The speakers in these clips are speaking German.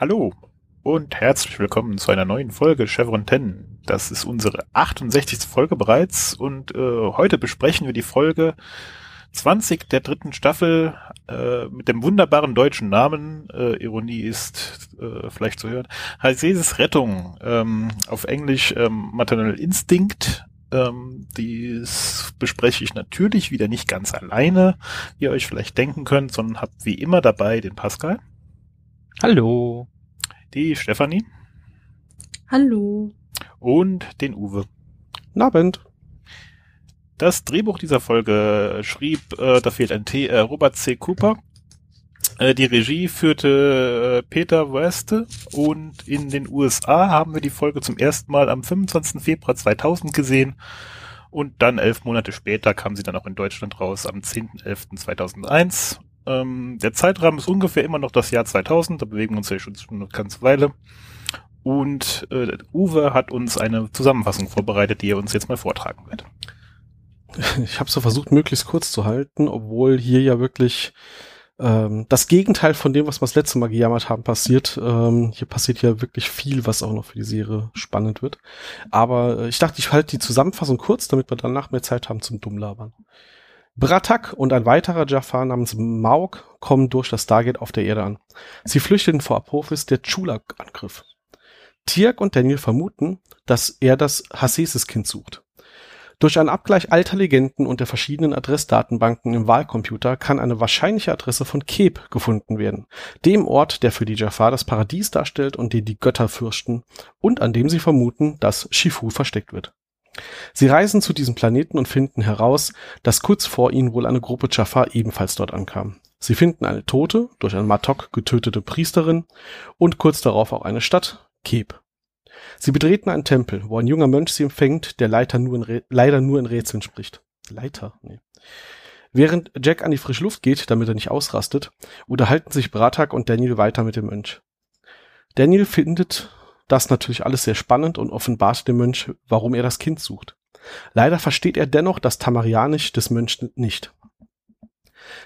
Hallo und herzlich willkommen zu einer neuen Folge Chevron 10. Das ist unsere 68. Folge bereits und äh, heute besprechen wir die Folge 20 der dritten Staffel äh, mit dem wunderbaren deutschen Namen, äh, Ironie ist äh, vielleicht zu hören, Haseses Rettung, ähm, auf Englisch ähm, Maternal Instinct. Ähm, dies bespreche ich natürlich wieder nicht ganz alleine, wie ihr euch vielleicht denken könnt, sondern habt wie immer dabei den Pascal. Hallo. Die Stefanie. Hallo. Und den Uwe. Abend. Das Drehbuch dieser Folge schrieb, äh, da fehlt ein T, äh, Robert C. Cooper. Äh, die Regie führte äh, Peter Weste und in den USA haben wir die Folge zum ersten Mal am 25. Februar 2000 gesehen und dann elf Monate später kam sie dann auch in Deutschland raus am 10.11.2001. Ähm, der Zeitrahmen ist ungefähr immer noch das Jahr 2000, da bewegen wir uns ja schon eine ganze Weile. Und äh, Uwe hat uns eine Zusammenfassung vorbereitet, die er uns jetzt mal vortragen wird. Ich habe so versucht, möglichst kurz zu halten, obwohl hier ja wirklich ähm, das Gegenteil von dem, was wir das letzte Mal gejammert haben, passiert. Ähm, hier passiert ja wirklich viel, was auch noch für die Serie spannend wird. Aber äh, ich dachte, ich halte die Zusammenfassung kurz, damit wir danach mehr Zeit haben zum Dummlabern. Bratak und ein weiterer Jafar namens Mauk kommen durch das Stargate auf der Erde an. Sie flüchteten vor Apophis der Chulak-Angriff. Tiak und Daniel vermuten, dass er das Hasesis-Kind sucht. Durch einen Abgleich alter Legenden und der verschiedenen Adressdatenbanken im Wahlcomputer kann eine wahrscheinliche Adresse von Keb gefunden werden, dem Ort, der für die Jafar das Paradies darstellt und den die Götter fürchten und an dem sie vermuten, dass Shifu versteckt wird. Sie reisen zu diesem Planeten und finden heraus, dass kurz vor ihnen wohl eine Gruppe Jafar ebenfalls dort ankam. Sie finden eine tote, durch ein Matok getötete Priesterin und kurz darauf auch eine Stadt, Keb. Sie betreten einen Tempel, wo ein junger Mönch sie empfängt, der leider nur in, Rä leider nur in Rätseln spricht. Leiter? Nee. Während Jack an die frische Luft geht, damit er nicht ausrastet, unterhalten sich Bratak und Daniel weiter mit dem Mönch. Daniel findet das natürlich alles sehr spannend und offenbart dem Mönch, warum er das Kind sucht. Leider versteht er dennoch das Tamarianisch des Mönchs nicht.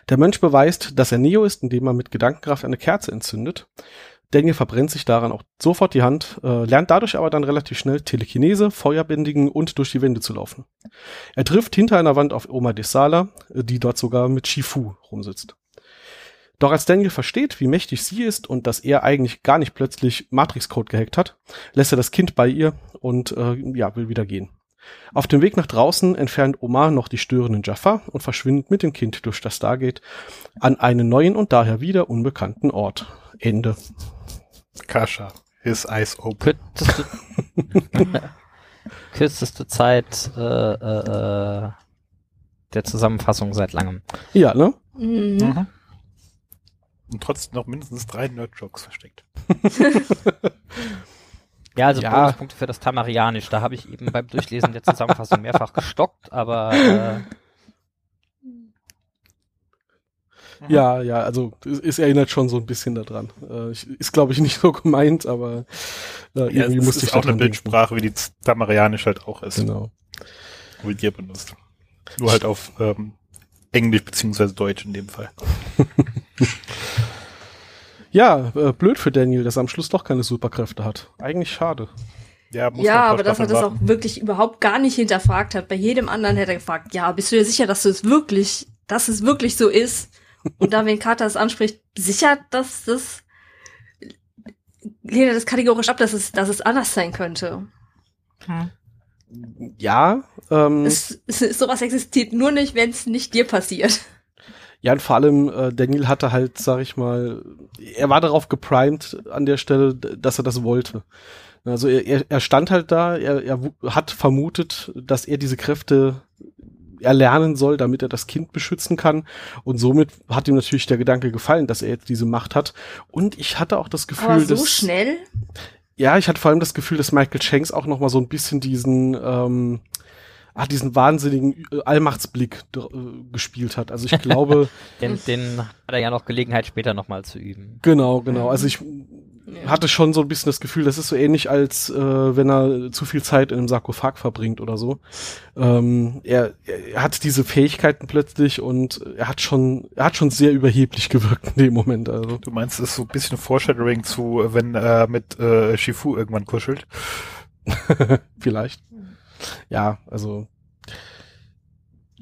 Der Mönch beweist, dass er Neo ist, indem er mit Gedankenkraft eine Kerze entzündet. Daniel verbrennt sich daran auch sofort die Hand, äh, lernt dadurch aber dann relativ schnell Telekinese, Feuerbändigen und durch die Wände zu laufen. Er trifft hinter einer Wand auf Oma Desala, die dort sogar mit Shifu rumsitzt. Doch als Daniel versteht, wie mächtig sie ist und dass er eigentlich gar nicht plötzlich Matrix-Code gehackt hat, lässt er das Kind bei ihr und äh, ja, will wieder gehen. Auf dem Weg nach draußen entfernt Omar noch die störenden Jaffa und verschwindet mit dem Kind durch das Stargate an einen neuen und daher wieder unbekannten Ort. Ende. Kascha, his eyes open. Kürzeste, kürzeste Zeit äh, äh, der Zusammenfassung seit langem. Ja, ne? Mhm. Mhm. Und trotzdem noch mindestens drei Nerd-Jokes versteckt. Ja, also Ja. Bonuspunkte für das Tamarianisch. Da habe ich eben beim Durchlesen der Zusammenfassung mehrfach gestockt, aber äh, Ja, ja, also es, es erinnert schon so ein bisschen daran. Äh, ich, ist, glaube ich, nicht so gemeint, aber äh, Ja, irgendwie es musste ist ich auch eine denken. Bildsprache, wie die Tamarianisch halt auch ist, Genau. wie ihr benutzt. Nur halt auf ähm, Englisch beziehungsweise Deutsch in dem Fall. Ja, äh, blöd für Daniel, dass er am Schluss doch keine Superkräfte hat. Eigentlich schade. Ja, Ja, aber dass er das auch wirklich überhaupt gar nicht hinterfragt hat. Bei jedem anderen hätte er gefragt, ja, bist du dir sicher, dass du es wirklich, dass es wirklich so ist? Und da, wenn Carter es anspricht, sicher, dass das lehnt er das kategorisch ab, dass es, dass es anders sein könnte. Ja, ähm, Es, es, sowas existiert nur nicht, wenn es nicht dir passiert. Ja, und vor allem äh, Daniel hatte halt, sag ich mal, er war darauf geprimed an der Stelle, dass er das wollte. Also er, er, stand halt da, er, er hat vermutet, dass er diese Kräfte erlernen soll, damit er das Kind beschützen kann. Und somit hat ihm natürlich der Gedanke gefallen, dass er jetzt diese Macht hat. Und ich hatte auch das Gefühl, Aber so dass schnell? ja, ich hatte vor allem das Gefühl, dass Michael Shanks auch noch mal so ein bisschen diesen, ähm, ah, diesen wahnsinnigen äh, Allmachtsblick äh, gespielt hat. Also ich glaube, den, den hat er ja noch Gelegenheit später nochmal zu üben. genau, genau. Also ich, Ja. hatte schon so ein bisschen das Gefühl, das ist so ähnlich, als äh, wenn er zu viel Zeit in einem Sarkophag verbringt oder so. Ähm, er, er hat diese Fähigkeiten plötzlich und er hat schon, er hat schon sehr überheblich gewirkt in dem Moment. Also Du meinst, es ist so ein bisschen Foreshadowing zu, wenn er mit äh, Shifu irgendwann kuschelt? vielleicht. Ja, also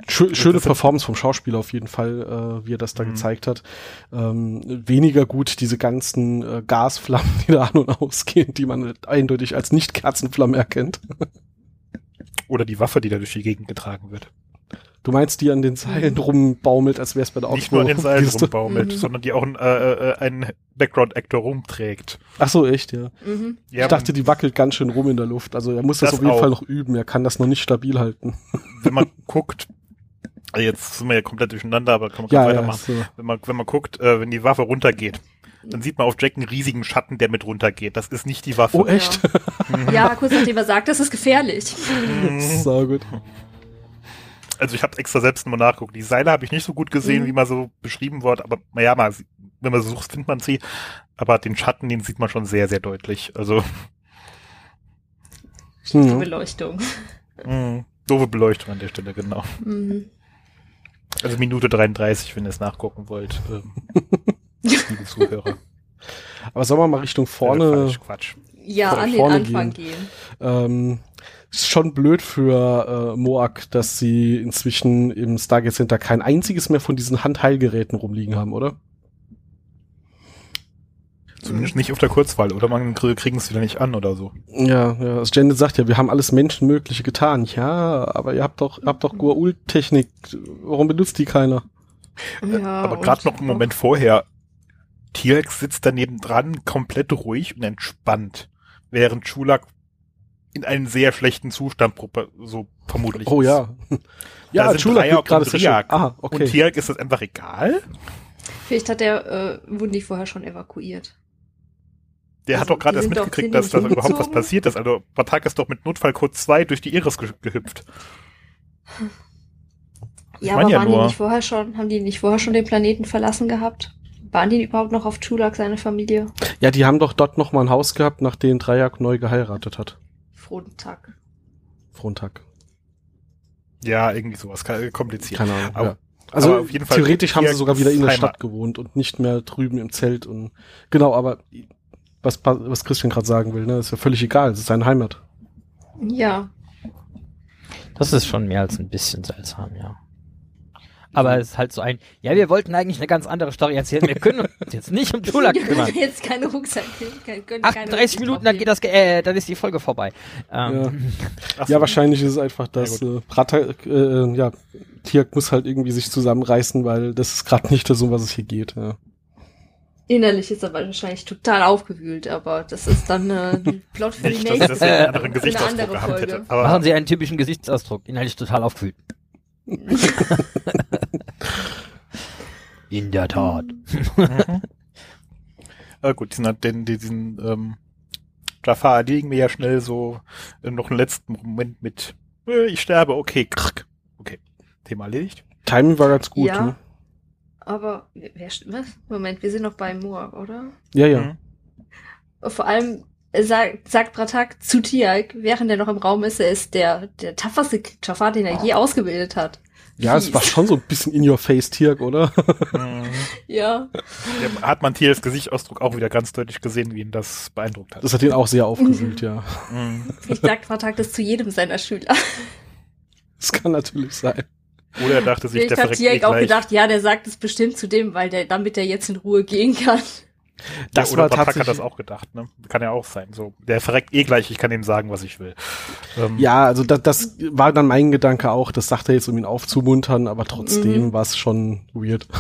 schö schöne das sind- Performance vom Schauspieler auf jeden Fall, äh, wie er das da Mhm. gezeigt hat. Ähm, weniger gut diese ganzen äh, Gasflammen, die da an und ausgehen, die man eindeutig als Nicht-Kerzenflamme erkennt. Oder die Waffe, die da durch die Gegend getragen wird. Du meinst, die an den Seilen rumbaumelt, als wäre es bei der Nicht nur an den Seilen rumbaumelt, Mhm. sondern die auch ein, äh, äh, einen Background-Actor rumträgt. Ach so, echt, ja. Mhm. Ja, ich dachte, die wackelt ganz schön rum in der Luft. Also er muss das, Das auf jeden auch. Fall noch üben. Er kann das noch nicht stabil halten. wenn man guckt, jetzt sind wir ja komplett durcheinander, aber kann man Ja, kurz ja. weitermachen. So. Wenn man, wenn man guckt, äh, wenn die Waffe runtergeht, dann sieht man auf Jack einen riesigen Schatten, der mit runtergeht. Das ist nicht die Waffe. Oh, echt? Ja, kurz nachdem er sagt, das ist gefährlich. Mhm. so gut. Also ich habe extra selbst nochmal nachgeguckt. Die Seile habe ich nicht so gut gesehen, Mhm. wie mal so beschrieben wird, aber naja, mal, wenn man so sucht, findet man sie. Aber den Schatten, den sieht man schon sehr, sehr deutlich. Also Hm. Beleuchtung. mh, doofe Beleuchtung an der Stelle, genau. Mhm. Also Minute 33, wenn ihr es nachgucken wollt. Ähm, liebe Zuhörer. Aber sollen wir mal Richtung vorne falsch, Quatsch. Ja, an den vorne Anfang gehen. Ähm, ist schon blöd für äh, Moak, dass sie inzwischen im Stargate Center kein einziges mehr von diesen Handheilgeräten rumliegen haben, oder? Zumindest nicht auf der Kurzwahl, oder man krie- kriegen es wieder nicht an oder so. Ja, ja. Das Janet sagt ja, wir haben alles Menschenmögliche getan. Ja, aber ihr habt doch, ihr habt doch Goa'uld-Technik. Warum benutzt die keiner? Ja, Aber und- gerade noch einen Moment vorher, T-Rex sitzt daneben dran, komplett ruhig und entspannt, während Schulak in einem sehr schlechten Zustand so vermutlich Oh ist. ja. ja, sind Schulak Dreier wird gerade und schön. Riak. Ah, Und okay. T-Rex ist das einfach egal? Vielleicht hat der, äh, wurden die vorher schon evakuiert. Der Also, hat doch gerade erst sind mitgekriegt, sind dass da überhaupt was passiert ist. Also Batak ist doch mit Notfallcode 2 durch die Iris ge gehüpft. Ja, aber ja waren nur- die nicht vorher schon, haben die nicht vorher schon den Planeten verlassen gehabt? Waren die überhaupt noch auf Chulak, seine Familie? Ja, die haben doch dort noch mal ein Haus gehabt, nachdem Drejak neu geheiratet hat. Frohen Tag. Frontag. Ja, irgendwie sowas. Kompliziert. Keine Ahnung. Aber- ja. Also aber auf jeden Fall theoretisch haben sie sogar wieder in der. Stadt gewohnt und nicht mehr drüben im Zelt und genau, aber was, was Christian gerade sagen will, ne, ist ja völlig egal, es ist seine Heimat. Ja. Das ist schon mehr als ein bisschen seltsam, ja. Aber es ist halt so ein, ja, wir wollten eigentlich eine ganz andere Story erzählen. Wir können uns jetzt nicht um Tulak Wir kümmern. können jetzt keine Rucksack können keine 38 Minuten, dann geht das, äh, dann ist die Folge vorbei. Ähm, so. Ja, wahrscheinlich ist es einfach, dass Ja, äh, Prata, äh, ja, Tiak muss halt irgendwie sich zusammenreißen, weil das ist gerade nicht das, um was es hier geht. Ja. Innerlich ist er wahrscheinlich total aufgewühlt, aber das ist dann äh, ein Plot für die Nicht, dass nächste. das einen anderen für eine Gesichtsausdruck andere Folge. hätte. Aber machen Sie einen typischen Gesichtsausdruck. Inhaltlich total aufgewühlt. In der Tat. Mhm. äh, gut, diesen, den, diesen ähm, Jafar erledigen wir ja schnell so äh, noch einen letzten Moment mit äh, ich sterbe, okay, krrk. okay, Thema erledigt. Timing war ganz gut, Ja. ne? Aber wer, was? Moment, wir sind noch bei Moore, oder? Ja, ja. Mhm. Vor allem sagt, sagt Bratak zu Tiag, während er noch im Raum ist, er ist der, der tapferste Jafar, den er je ausgebildet hat. Ja, es Fies. war schon so ein bisschen in your face, Tiak, oder? Mhm. Ja. Der hat man Tiers Gesichtsausdruck auch wieder ganz deutlich gesehen, wie ihn das beeindruckt hat. Das hat ihn auch sehr aufgewühlt, ja. Mhm. Ich sagt Bratak das zu jedem seiner Schüler. Das kann natürlich sein. Oder er dachte sich, Vielleicht der hat verreckt eh Tiag auch gleich. gedacht, ja, der sagt es bestimmt zu dem, weil der, damit er jetzt in Ruhe gehen kann. Das ja, oder war Batak hat das auch gedacht, ne? Kann ja auch sein. So, der verreckt eh gleich, ich kann ihm sagen, was ich will. Ähm, Ja, also das, das war dann mein Gedanke auch, das sagt er jetzt, um ihn aufzumuntern, aber trotzdem Mhm. war es schon weird.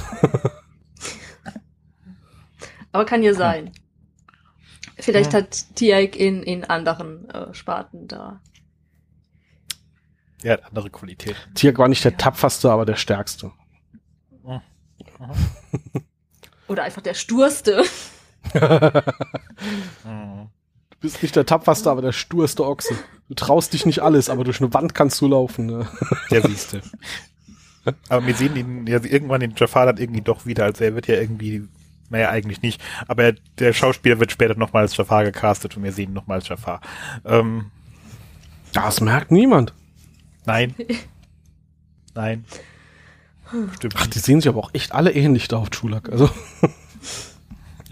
Aber kann ja sein. Vielleicht Ja. hat Tiag in, in anderen äh, Sparten da. Er hat andere Qualitäten. Tiak war nicht der tapferste, aber der stärkste. Oder einfach der Sturste. Du bist nicht der tapferste, aber der sturste Ochse. Du traust dich nicht alles, aber durch eine Wand kannst du laufen. Ne? Der siehste. Aber wir sehen ihn ja irgendwann den Jafar dann irgendwie doch wieder, also er wird ja irgendwie Naja, eigentlich nicht. Aber der Schauspieler wird später nochmal als Jafar gecastet und wir sehen ihn nochmal als Jafar. Ähm, Das merkt niemand. nein. nein. Stimmt Ach, die sehen sich aber auch echt alle ähnlich da auf Chulak. Also,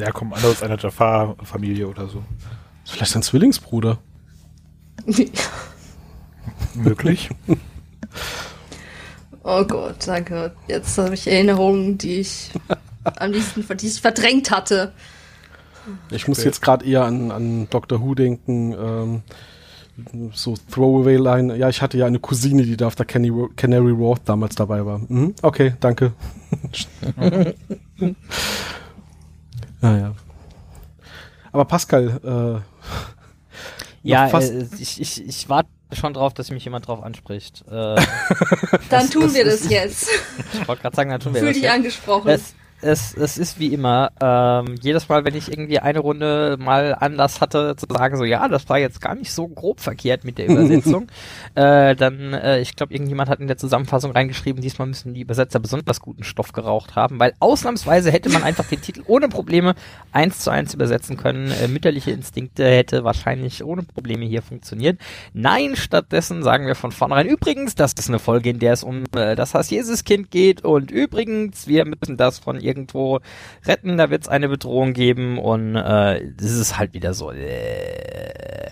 Ja, kommen alle aus einer Jafar-Familie oder so. vielleicht sein Zwillingsbruder. Möglich. oh Gott, danke. Jetzt habe ich Erinnerungen, die ich am liebsten die ich verdrängt hatte. Ich muss jetzt gerade eher an, an Doctor Who denken. Ähm, so Throwaway-Line. Ja, ich hatte ja eine Cousine, die da auf der Canary, Canary Wharf damals dabei war. Mhm, okay, danke. naja. Aber Pascal, äh, Ja, äh, ich, ich, ich warte schon drauf, dass mich jemand drauf anspricht. Äh, Dann Das- tun das wir das jetzt. ich wollte gerade sagen, dann tun wir Fühl das dich jetzt. angesprochen. Es, es, es ist wie immer, ähm, jedes Mal, wenn ich irgendwie eine Runde mal Anlass hatte, zu sagen, so, ja, das war jetzt gar nicht so grob verkehrt mit der Übersetzung, äh, dann, äh, ich glaube, irgendjemand hat in der Zusammenfassung reingeschrieben, diesmal müssen die Übersetzer besonders guten Stoff geraucht haben, weil ausnahmsweise hätte man einfach den Titel ohne Probleme eins zu eins übersetzen können. Äh, mütterliche Instinkte hätte wahrscheinlich ohne Probleme hier funktioniert. Nein, stattdessen sagen wir von vornherein, übrigens, das ist eine Folge, in der es um äh, das Hass Jesuskind geht und übrigens, wir müssen das von irgendwo retten, da wird es eine Bedrohung geben und äh, das ist halt wieder so. Äh,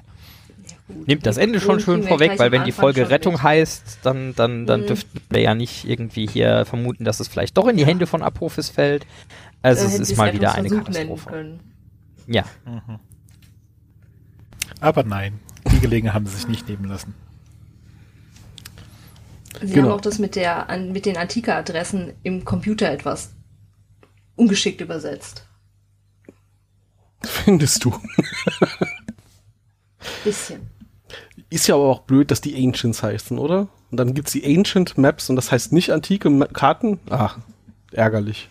nimmt das Ende schon schön vorweg, weil wenn die Folge Rettung heißt, dann, dann, dann Mhm. dürften wir ja nicht irgendwie hier vermuten, dass es vielleicht doch in die Hände von Apophis fällt. Also es ist mal wieder eine Katastrophe. Ja, Mhm. Aber nein, die Gelegenheit haben sie sich nicht nehmen lassen. Sie Genau. haben auch das mit, der, an, mit den Antike-Adressen im Computer etwas ungeschickt übersetzt. findest du. Bisschen. Ist ja aber auch blöd, dass die Ancients heißen, oder? Und dann gibt's die Ancient Maps und das heißt nicht antike Ma Karten. Ach, ärgerlich.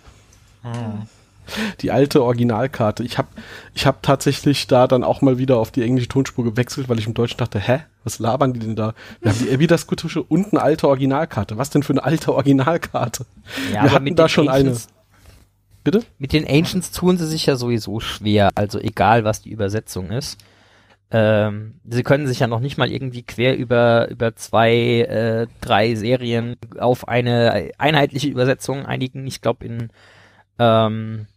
Die alte Originalkarte. Ich habe ich hab tatsächlich da dann auch mal wieder auf die englische Tonspur gewechselt, weil ich im Deutschen dachte, hä, was labern die denn da? Wir haben die Ebidas-Kutusche und eine alte Originalkarte. Was denn für eine alte Originalkarte? ja Wir hatten da schon eine. Ancients- Bitte? Mit den Ancients tun sie sich ja sowieso schwer, also egal was die Übersetzung ist. Ähm, sie können sich ja noch nicht mal irgendwie quer über, über zwei, äh, drei Serien auf eine einheitliche Übersetzung einigen. Ich glaube in ähm,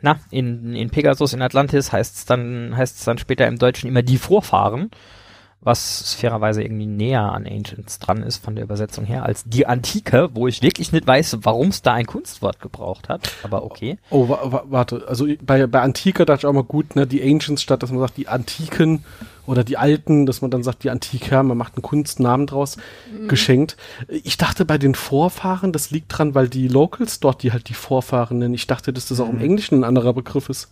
na, in, in Pegasus in Atlantis heißt es dann, heißt es dann später im Deutschen immer die Vorfahren, was fairerweise irgendwie näher an Ancients dran ist von der Übersetzung her als die Antike, wo ich wirklich nicht weiß, warum es da ein Kunstwort gebraucht hat, aber okay. Oh, wa wa warte. Also bei, bei Antike dachte ich auch mal gut, ne, die Ancients statt, dass man sagt, die Antiken oder die Alten, dass man dann sagt, die Antike, man macht einen Kunstnamen draus, geschenkt. Ich dachte bei den Vorfahren, das liegt dran, weil die Locals dort die halt die Vorfahren nennen. Ich dachte, dass das auch im Englischen ein anderer Begriff ist.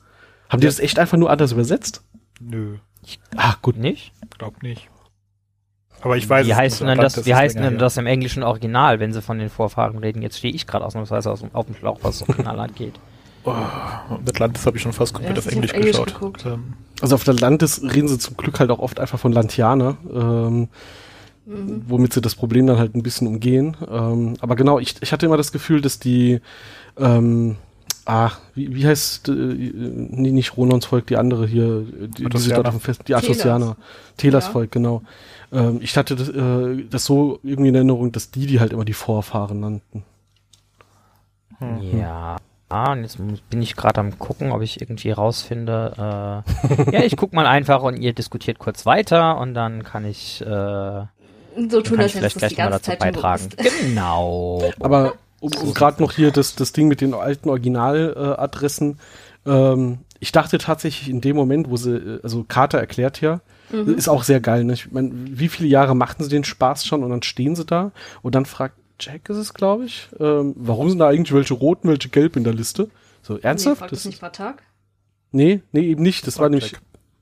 Haben die das echt einfach nur anders übersetzt? Nö, Ah, gut. Nicht? glaub nicht. Aber ich weiß wie es heißt nicht, denn das, wie heißt denn das im englischen Original, wenn sie von den Vorfahren reden? Jetzt stehe ich gerade ausnahmsweise aus, dem- auf dem Schlauch, was das Original angeht. Atlantis habe ich schon fast komplett Ja, auf Englisch, Englisch geschaut. geguckt? Ähm, Also auf der Landes reden sie zum Glück halt auch oft einfach von Lantianer, ähm, womit sie das Problem dann halt ein bisschen umgehen. Ähm, aber genau, ich, ich hatte immer das Gefühl, dass die, ähm, ah, wie, wie heißt, äh, nee, nicht Ronons Volk, die andere hier, die, die dort auf dem Fest, die Atosianer, Telas Ja. Volk, genau. Ähm, ich hatte das, äh, das so irgendwie in Erinnerung, dass die die halt immer die Vorfahren nannten. Ja. Ah, und jetzt bin ich gerade am gucken, ob ich irgendwie rausfinde. Äh, ja, ich guck mal einfach und ihr diskutiert kurz weiter und dann kann ich, äh, So tun, kann ich vielleicht gleich mal ganze dazu beitragen. Genau. Aber um, um gerade noch hier das, das Ding mit den alten Originaladressen, äh, ähm, ich dachte tatsächlich in dem Moment, wo sie, äh, also Carter erklärt ja, Mhm. ist auch sehr geil. Ne? Ich mein, wie viele Jahre machten sie den Spaß schon und dann stehen sie da und dann fragt Jack ist es, glaube ich, ähm, warum sind da eigentlich welche roten, welche gelb in der Liste? So, Nee, ernsthaft? frag das das nicht Vertag? nee, nee, eben nicht. Das war Frag nämlich,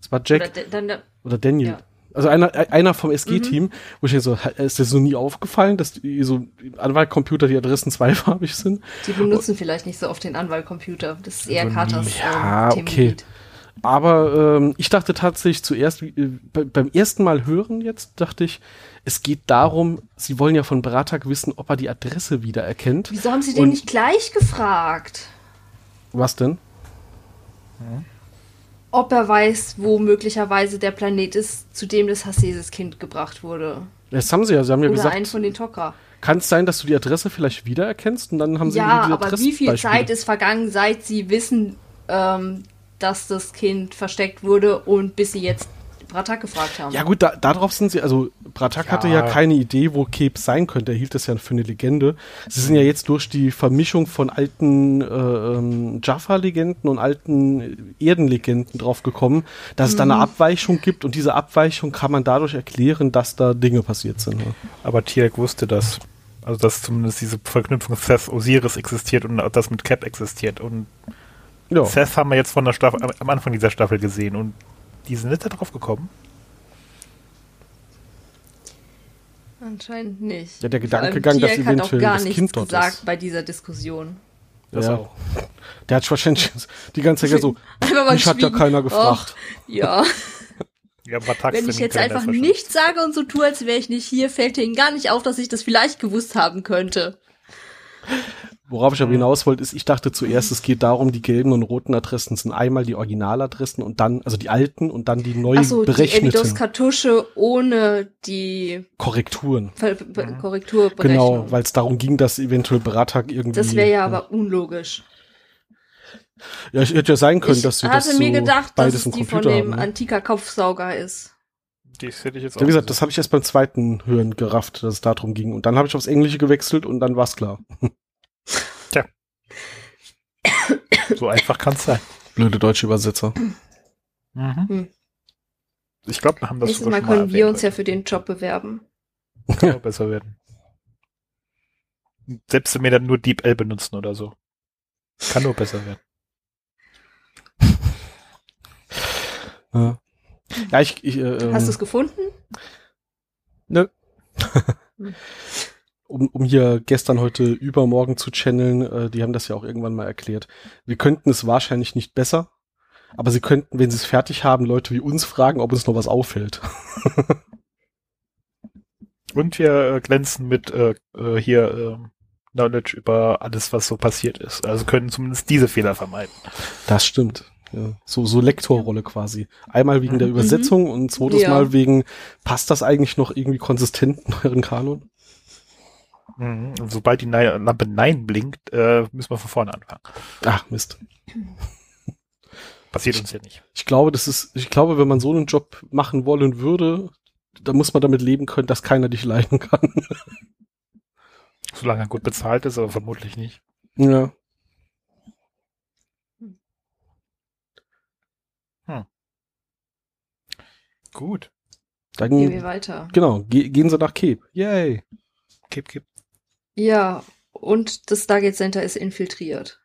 das war Jack Oder de- dann der, oder Daniel. Ja. Also einer, einer vom SG-Team, wo ich so, ist dir so nie aufgefallen, dass die, so Anwaltcomputer die Adressen zweifarbig sind? die benutzen vielleicht nicht so oft den Anwaltcomputer. Das ist eher Also Carters nie. Ja, ähm, okay. Themengebiet. Aber ähm, ich dachte tatsächlich zuerst, äh, bei, beim ersten Mal hören jetzt, dachte ich, es geht darum, sie wollen ja von Bratak wissen, ob er die Adresse wiedererkennt. Wieso haben sie den Und- nicht gleich gefragt? Was denn? Ob er weiß, wo möglicherweise der Planet ist, zu dem das Hasseses Kind gebracht wurde. Das haben sie ja, sie haben ja Oder einen gesagt, von den Tok'ra. kann es sein, dass du die Adresse vielleicht wiedererkennst und dann haben sie Ja, irgendwie diese aber wie viel Adressbeispiele. Zeit ist vergangen, seit sie wissen, ähm, dass das Kind versteckt wurde und bis sie jetzt Bratak gefragt haben? Ja gut, da, darauf sind sie, also Bratak Ja. hatte ja keine Idee, wo Kebs sein könnte. Er hielt das ja für eine Legende. Sie sind ja jetzt durch die Vermischung von alten äh, ähm, Jaffa-Legenden und alten Erdenlegenden drauf gekommen, dass es da eine Abweichung gibt und diese Abweichung kann man dadurch erklären, dass da Dinge passiert sind. Ne? Aber Tiak wusste das. Also, dass zumindest diese Verknüpfung Seth Osiris existiert und das mit Cap existiert. Und Ja. Seth haben wir jetzt von der Staffel, am- am Anfang dieser Staffel gesehen und die sind nicht da drauf gekommen. Anscheinend nicht. Ja, der Gedankengang, dass hat auch eventuell gar das nichts Kind dort gesagt ist. bei dieser Diskussion. Das ja. auch. Der hat wahrscheinlich die ganze Zeit so, mich hat ja keiner gefragt. Och, ja, Ja, wenn ich jetzt einfach nichts sage und so tue, als wäre ich nicht hier, fällt Ihnen gar nicht auf, dass ich das vielleicht gewusst haben könnte. Worauf ich aber hinaus wollte, ist, ich dachte zuerst, es geht darum, die gelben und roten Adressen sind einmal die Originaladressen und dann, also die alten und dann die neu Achso, die berechneten Evidos-Kartusche ohne die Korrekturen. Ver Be Korrekturberechnung. Genau, weil es darum ging, dass eventuell Bratak irgendwie. das wäre ja aber unlogisch. Ja, ich hätte ja sein können, ich dass sie hatte das so mir gedacht, dass beides es im die von dem haben. ne? antiker Kopfsauger ist. Das hätte ich jetzt Ja, wie gesagt, das habe ich erst beim zweiten Hören gerafft, dass es darum ging. Und dann habe ich aufs Englische gewechselt und dann war's klar. so einfach kann es sein. Blöde deutsche Übersetzer. Mhm. Hm. Ich glaube, wir haben das Nächstes sogar Mal können wir erwähnt uns ja für den Job bewerben. Kann auch besser werden. Selbst wenn wir dann nur Deep L benutzen oder so. Kann nur besser werden. Ja, ja ich, ich äh, Hast ähm, du es gefunden? Nö. um, um hier gestern, heute, übermorgen zu channeln, äh, die haben das ja auch irgendwann mal erklärt. Wir könnten es wahrscheinlich nicht besser, aber sie könnten, wenn sie es fertig haben, Leute wie uns fragen, ob uns noch was auffällt. Und wir äh, glänzen mit äh, äh, hier äh, Knowledge über alles, was so passiert ist. Also können zumindest diese Fehler vermeiden. Das stimmt. Ja, so, so Lektorrolle quasi. Einmal wegen der Mhm. Übersetzung und ein zweites Ja. Mal wegen, passt das eigentlich noch irgendwie konsistent in euren Kanon? Mhm. Und sobald die Nei- Lampe Nein blinkt, äh, müssen wir von vorne anfangen. Ach, Mist. Passiert uns ja nicht. Ich glaube, das ist, ich glaube, wenn man so einen Job machen wollen würde, da muss man damit leben können, dass keiner dich leiden kann. Solange er gut bezahlt ist, aber vermutlich nicht. ja. Gut. Dann, Gehen wir weiter. genau, ge gehen sie nach Cape. Yay. Kipp, kipp. Ja, und das Stargate Center ist infiltriert.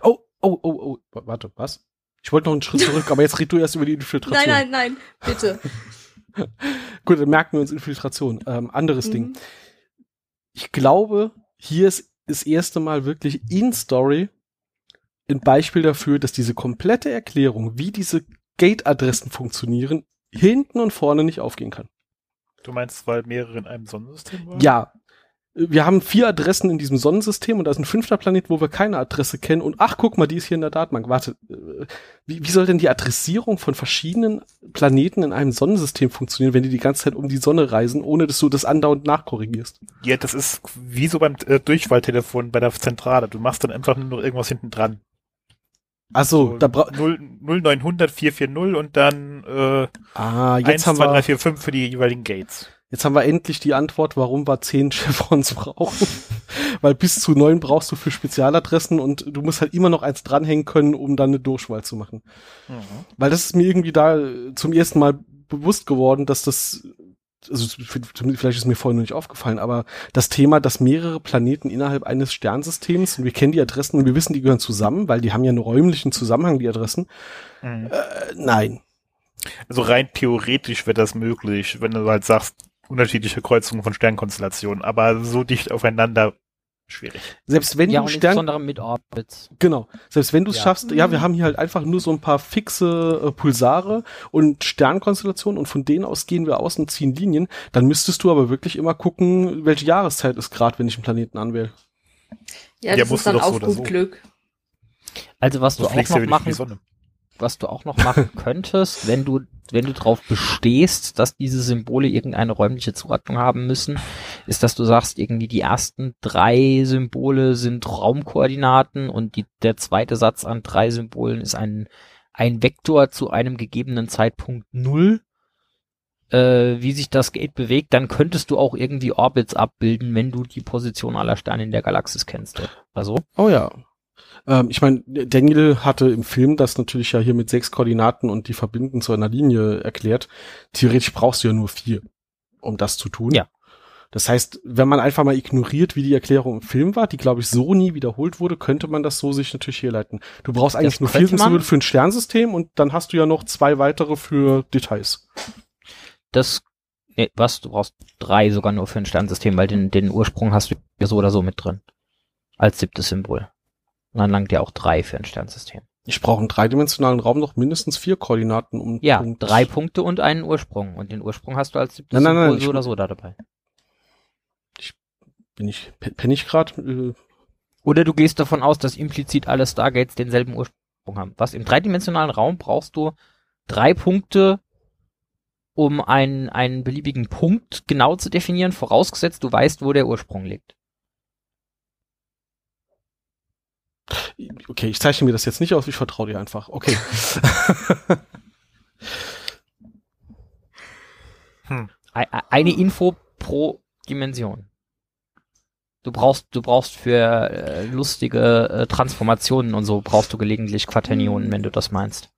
Oh, oh, oh, oh. W- Warte, was? Ich wollte noch einen Schritt zurück, aber jetzt red du erst über die Infiltration. Nein, nein, nein, bitte. Gut, dann merken wir uns Infiltration. Ähm, anderes Ding. Mhm. Ich glaube, hier ist das erste Mal wirklich in Story ein Beispiel dafür, dass diese komplette Erklärung, wie diese Gate-Adressen funktionieren, hinten und vorne nicht aufgehen kann. Du meinst, weil mehrere in einem Sonnensystem waren? Ja. Wir haben vier Adressen in diesem Sonnensystem und da ist ein fünfter Planet, wo wir keine Adresse kennen. Und ach, guck mal, die ist hier in der Datenbank. Warte, äh, wie, wie soll denn die Adressierung von verschiedenen Planeten in einem Sonnensystem funktionieren, wenn die die ganze Zeit um die Sonne reisen, ohne dass du das andauernd nachkorrigierst? Ja, das ist wie so beim äh, Durchwahltelefon bei der Zentrale. Du machst dann einfach nur irgendwas hinten dran. Achso, da bra 0, 0900 440 und dann äh, Ah, 1, jetzt 2, haben 3, wir 4, 5 für die jeweiligen Gates. jetzt haben wir endlich die Antwort, warum wir zehn Chevrons brauchen. Weil bis zu neun brauchst du für Spezialadressen und du musst halt immer noch eins dranhängen können, um dann eine Durchwahl zu machen. Mhm. Weil das ist mir irgendwie da zum ersten Mal bewusst geworden, dass das, also vielleicht ist mir vorhin noch nicht aufgefallen, aber das Thema, dass mehrere Planeten innerhalb eines Sternsystems, und wir kennen die Adressen und wir wissen, die gehören zusammen, weil die haben ja einen räumlichen Zusammenhang, die Adressen. Mhm. Äh, nein. Also rein theoretisch wäre das möglich, wenn du halt sagst, unterschiedliche Kreuzungen von Sternkonstellationen, aber so dicht aufeinander schwierig. Selbst wenn ja, du Stern, insbesondere mit Orbits. genau, selbst wenn du es Ja. schaffst, ja, wir haben hier halt einfach nur so ein paar fixe äh, Pulsare und Sternkonstellationen und von denen aus gehen wir aus und ziehen Linien, dann müsstest du aber wirklich immer gucken, welche Jahreszeit ist gerade, wenn ich einen Planeten anwähle. Ja, Ja, das musst ist dann doch so gut so. Glück. Also was So du auch noch machen was du auch noch machen könntest, wenn du, wenn du darauf bestehst, dass diese Symbole irgendeine räumliche Zuordnung haben müssen, ist, dass du sagst, irgendwie die ersten drei Symbole sind Raumkoordinaten und die, der zweite Satz an drei Symbolen ist ein, ein Vektor zu einem gegebenen Zeitpunkt null. Äh, wie sich das Gate bewegt, dann könntest du auch irgendwie Orbits abbilden, wenn du die Position aller Sterne in der Galaxis kennst. Also, Oh ja. Ähm, ich meine, Daniel hatte im Film das natürlich ja hier mit sechs Koordinaten und die verbinden zu einer Linie erklärt. Theoretisch brauchst du ja nur vier, um das zu tun. Ja. Das heißt, wenn man einfach mal ignoriert, wie die Erklärung im Film war, die glaube ich so nie wiederholt wurde, könnte man das so sich natürlich herleiten. Du brauchst eigentlich Das nur vier. Symbole für ein Sternsystem und dann hast du ja noch zwei weitere für Details. das, nee, was, du brauchst drei sogar nur für ein Sternsystem, weil den, den Ursprung hast du ja so oder so mit drin. Als siebtes Symbol. Und dann langt ja auch drei für ein Sternsystem. Ich brauche einen dreidimensionalen Raum noch mindestens vier Koordinaten, um Ja, Punkt- drei Punkte und einen Ursprung. Und den Ursprung hast du als siebtes Nein, nein, nein, Symbol so oder so da dabei. Bin ich, penne ich gerade? Äh, Oder du gehst davon aus, dass implizit alle Stargates denselben Ursprung haben. Was im dreidimensionalen Raum brauchst du drei Punkte, um einen, einen beliebigen Punkt genau zu definieren, vorausgesetzt du weißt, wo der Ursprung liegt. Okay, ich zeichne mir das jetzt nicht aus, ich vertraue dir einfach. Okay. Ei- Eine Info pro Dimension. Du brauchst, du brauchst für äh, lustige äh, Transformationen und so brauchst du gelegentlich Quaternionen, wenn du das meinst.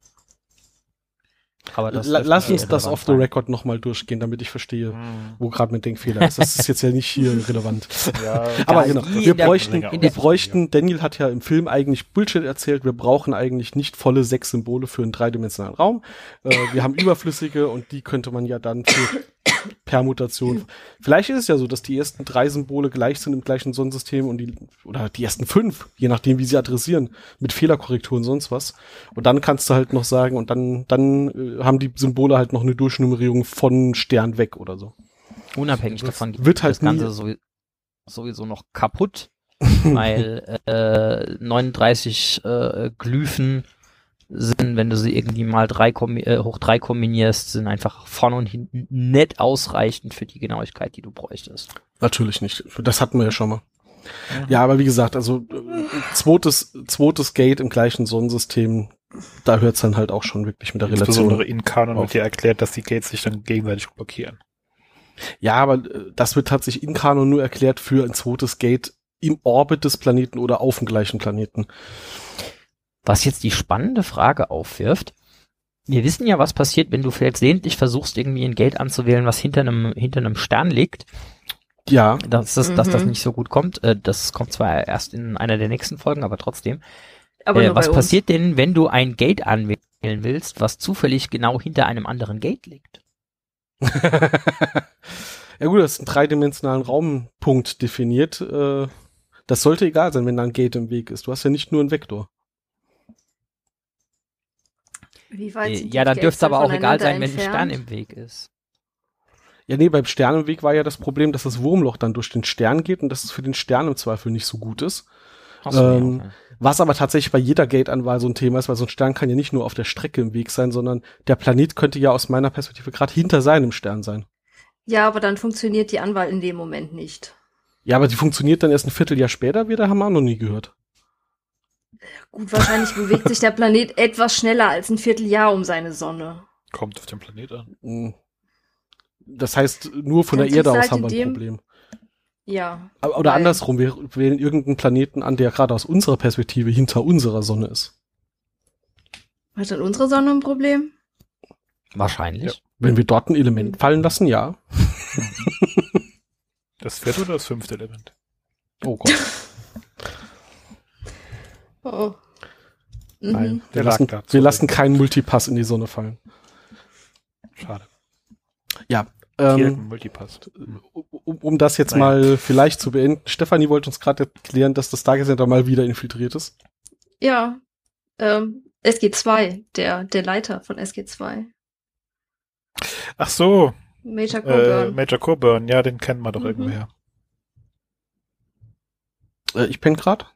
Aber das lass uns das off the record nochmal durchgehen, damit ich verstehe, Hm. wo gerade mein Denkfehler ist. Das ist jetzt ja nicht hier relevant. Ja, Aber genau, wir bräuchten, wir bräuchten, Daniel hat ja im Film eigentlich Bullshit erzählt, wir brauchen eigentlich nicht volle sechs Symbole für einen dreidimensionalen Raum. Äh, wir haben überflüssige und die könnte man ja dann für Permutation. Vielleicht ist es ja so, dass die ersten drei Symbole gleich sind im gleichen Sonnensystem und die, oder die ersten fünf, je nachdem, wie sie adressieren, mit Fehlerkorrektur und sonst was. Und dann kannst du halt noch sagen, und dann, dann äh, haben die Symbole halt noch eine Durchnummerierung von Stern weg oder so. Unabhängig Das davon wird halt das Ganze sowieso noch kaputt, weil äh, 39 äh, Glyphen sind, wenn du sie irgendwie mal drei kombi- äh, hoch drei kombinierst, sind einfach vorne und hinten nicht ausreichend für die Genauigkeit, die du bräuchtest. Natürlich nicht. Das hatten wir ja schon mal. Ja, aber wie gesagt, also äh, zweites, zweites Gate im gleichen Sonnensystem, da hört's dann halt auch schon wirklich mit der Insbesondere Relation. in Kanon auf. wird ja erklärt, dass die Gates sich dann gegenseitig blockieren. Ja, aber äh, das wird tatsächlich in Kanon nur erklärt für ein zweites Gate im Orbit des Planeten oder auf dem gleichen Planeten. Was jetzt die spannende Frage aufwirft, wir wissen ja, was passiert, wenn du versehentlich versuchst, irgendwie ein Gate anzuwählen, was hinter einem, hinter einem Stern liegt. Ja, dass das, dass das Mhm. nicht so gut kommt. Äh, das kommt zwar erst in einer der nächsten Folgen, aber trotzdem. Aber äh, was passiert denn, wenn du ein Gate anwählen willst, was zufällig genau hinter einem anderen Gate liegt? ja gut, das ist ein dreidimensionalen Raumpunkt definiert. Äh, das sollte egal sein, wenn da ein Gate im Weg ist. Du hast ja nicht nur einen Vektor. Wie weit Äh, sind ja, dann dürfte es aber auch egal sein, wenn ein Stern im Weg ist. Ja, nee, beim Sternenweg war ja das Problem, dass das Wurmloch dann durch den Stern geht und dass es für den Stern im Zweifel nicht so gut ist. So, Ähm, okay. Was aber tatsächlich bei jeder Gate-Anwahl so ein Thema ist, weil so ein Stern kann ja nicht nur auf der Strecke im Weg sein, sondern der Planet könnte ja aus meiner Perspektive gerade hinter seinem Stern sein. Ja, aber dann funktioniert die Anwahl in dem Moment nicht. Ja, aber die funktioniert dann erst ein Vierteljahr später wieder, haben wir auch noch nie gehört. Gut, wahrscheinlich bewegt sich der Planet etwas schneller als ein Vierteljahr um seine Sonne. Kommt auf den Planet an. Mm. Das heißt, nur von Dann der Erde aus du haben wir halt ein Problem. Ja. Aber- Oder andersrum, wir wählen irgendeinen Planeten an, der gerade aus unserer Perspektive hinter unserer Sonne ist. Hat dann unsere Sonne ein Problem? Wahrscheinlich. Wenn wir dort ein Element fallen lassen, ja. Das vierte oder das fünfte Element? Oh Gott. Oh. Mhm. Nein, wir lassen, wir lassen keinen Multipass in die Sonne fallen. Schade. Ja. Ähm, Multipass. um, um das jetzt Naja. mal vielleicht zu beenden. Stefanie wollte uns gerade erklären, dass das Center mal wieder infiltriert ist. Ja. Ähm, SG2, der, der Leiter von SG2. Ach so, Major äh, Coburn. Major Coburn, ja, den kennen wir doch Mhm. irgendwoher. Äh, ich penne gerade.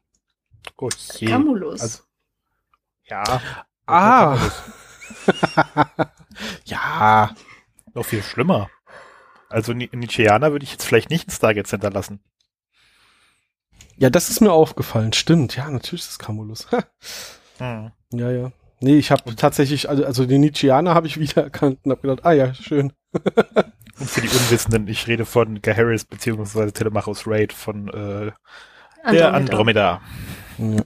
Oh je. Camulus. Also, Ja. Ah. ja. Noch viel schlimmer. Also Ni- Nietzscheaner würde ich jetzt vielleicht nicht ein Stargate Center lassen. Ja, das ist mir aufgefallen. Stimmt. Ja, natürlich ist es Camulus. Hm. ja, ja. Nee, ich habe tatsächlich, also, also den Nietzscheaner habe ich wiedererkannt und habe gedacht, ah ja, schön. Und für die Unwissenden, ich rede von Harris beziehungsweise Telemachus Raid von äh, der Andromeda. Ja.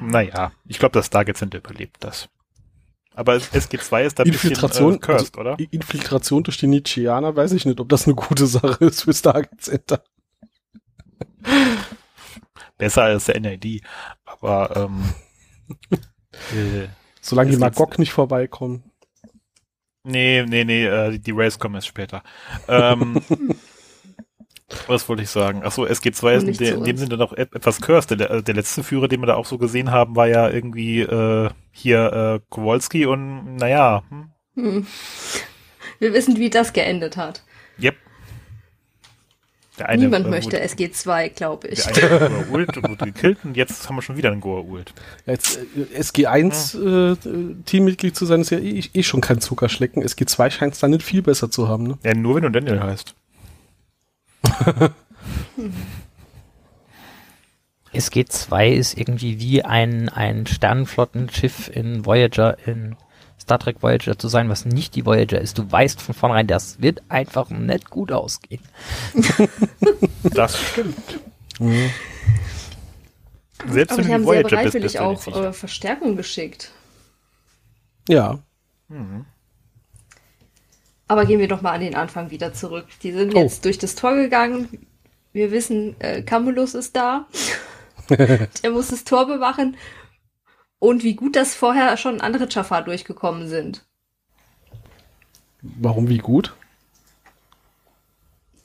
Naja, ich glaube, das Stargate Center überlebt das. Aber es- SG2 ist da ein Infiltration, bisschen äh, cursed, also, oder? I- Infiltration durch die Nietzscheaner, weiß ich nicht, ob das eine gute Sache ist für Stargate Center. Besser als der NID. Aber ähm, äh, Solange die Magog nicht vorbeikommen. Nee, nee, nee, äh, die Rails kommen erst später. Ähm, was wollte ich sagen? Achso, SG2 ist in, de, in dem. Sinne noch et- etwas cursed. Der, der letzte Führer, den wir da auch so gesehen haben, war ja irgendwie äh, hier äh, Kowalski und naja, hm, Hm. Wir wissen, wie das geendet hat. yep. Der eine, Niemand äh, möchte wurde, SG2, glaube ich. Der eine und wurde gekillt und jetzt haben wir schon wieder einen geholt. Ja, Jetzt äh, SG1 äh, Teammitglied zu sein, ist ja eh, eh schon kein Zuckerschlecken. SG2 scheint es da nicht viel besser zu haben, ne? Ja, nur wenn du Daniel heißt. SG2 ist irgendwie wie ein, ein Sternenflottenschiff in Voyager, in Star Trek Voyager zu sein, was nicht die Voyager ist. Du weißt von vornherein, das wird einfach nicht gut ausgehen. Das stimmt. Selbst Aber wenn die haben Voyager bist, bereitwillig bist du auch äh, Verstärkung geschickt. Ja. Mhm. Aber gehen wir doch mal an den Anfang wieder zurück. Die sind Oh. jetzt durch das Tor gegangen. Wir wissen, äh, Camulus ist da. Der muss das Tor bewachen. Und wie gut, dass vorher schon andere Jafar durchgekommen sind. Warum wie gut?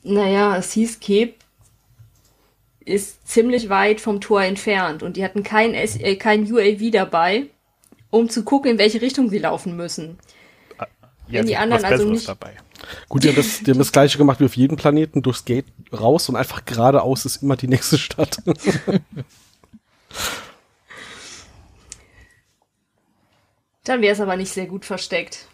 Naja, es hieß, Cape ist ziemlich weit vom Tor entfernt und die hatten kein, S äh, kein UAV dabei, um zu gucken, in welche Richtung sie laufen müssen. Ja, wenn die was anderen also nicht- dabei. Gut, die haben, das, die haben das gleiche gemacht wie auf jedem Planeten, durchs Gate raus und einfach geradeaus ist immer die nächste Stadt. Dann wäre es aber nicht sehr gut versteckt.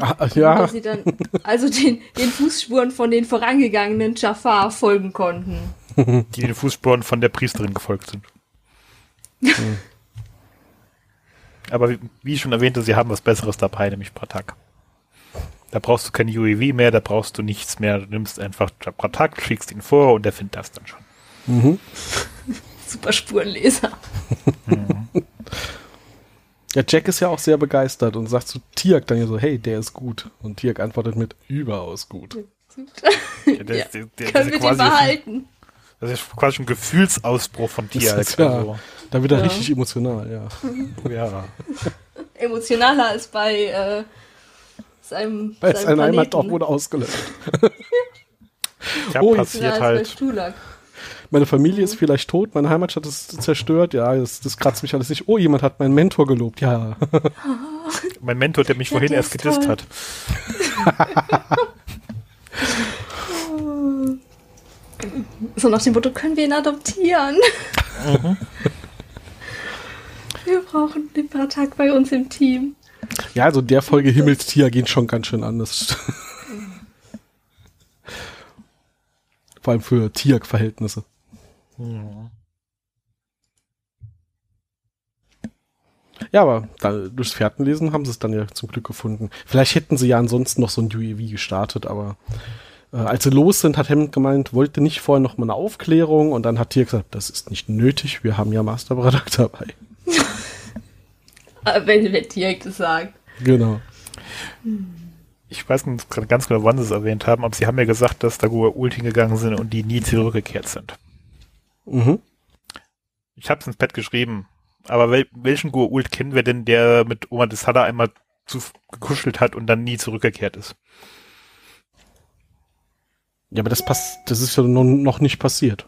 ah, ja, Dass sie dann also den, den Fußspuren von den vorangegangenen Jafar folgen konnten. Die den Fußspuren von der Priesterin gefolgt sind. Aber wie, wie ich schon erwähnte, sie haben was Besseres dabei, nämlich Pratak. Da brauchst du kein UAV mehr, da brauchst du nichts mehr. Du nimmst einfach Pratak, schickst ihn vor und der findet das dann schon. Super Spurenleser. Ja, Jack ist ja auch sehr begeistert und sagt zu Tiak dann ja so, hey, der ist gut. Und Tiak antwortet mit überaus gut. Der, der, Ja. der, der, Können wir den behalten? Das ist quasi ein Gefühlsausbruch von ist ja, Also, da wird er Ja. richtig emotional, ja. ja. Emotionaler als bei äh, seinem, Bei seinem Planeten. wurde ausgelöscht. Ja, Oh, Emotionaler passiert als bei halt. Meine Familie ist vielleicht tot, meine Heimatstadt ist zerstört, ja, das, das kratzt mich alles nicht. Oh, jemand hat meinen Mentor gelobt, ja. Mein Mentor, der mich Ja, vorhin der erst gedisst toll. hat. So nach dem Motto, können wir ihn adoptieren? Mhm. Wir brauchen den Patak bei uns im Team. Ja, also der Folge Himmelstier geht schon ganz schön anders. Vor allem für Tiak-Verhältnisse. Ja, aber da, durchs Fährtenlesen haben sie es dann ja zum Glück gefunden. Vielleicht hätten sie ja ansonsten noch so ein UAV gestartet, aber äh, als sie los sind, hat Hammond gemeint, wollte nicht vorher noch mal eine Aufklärung und dann hat Tiak gesagt, das ist nicht nötig, wir haben ja Master Braddock dabei. Wenn, wenn direkt das sagt. Genau. Ich weiß nicht ganz genau, wann sie es erwähnt haben, aber sie haben ja gesagt, dass da Ult hingegangen sind und die nie zurückgekehrt sind. Mhm. Ich habe es ins Bett geschrieben. Aber wel welchen Ult kennen wir denn, der mit Oma Desada einmal zu gekuschelt hat und dann nie zurückgekehrt ist? Ja, aber das passt, das ist ja noch nicht passiert.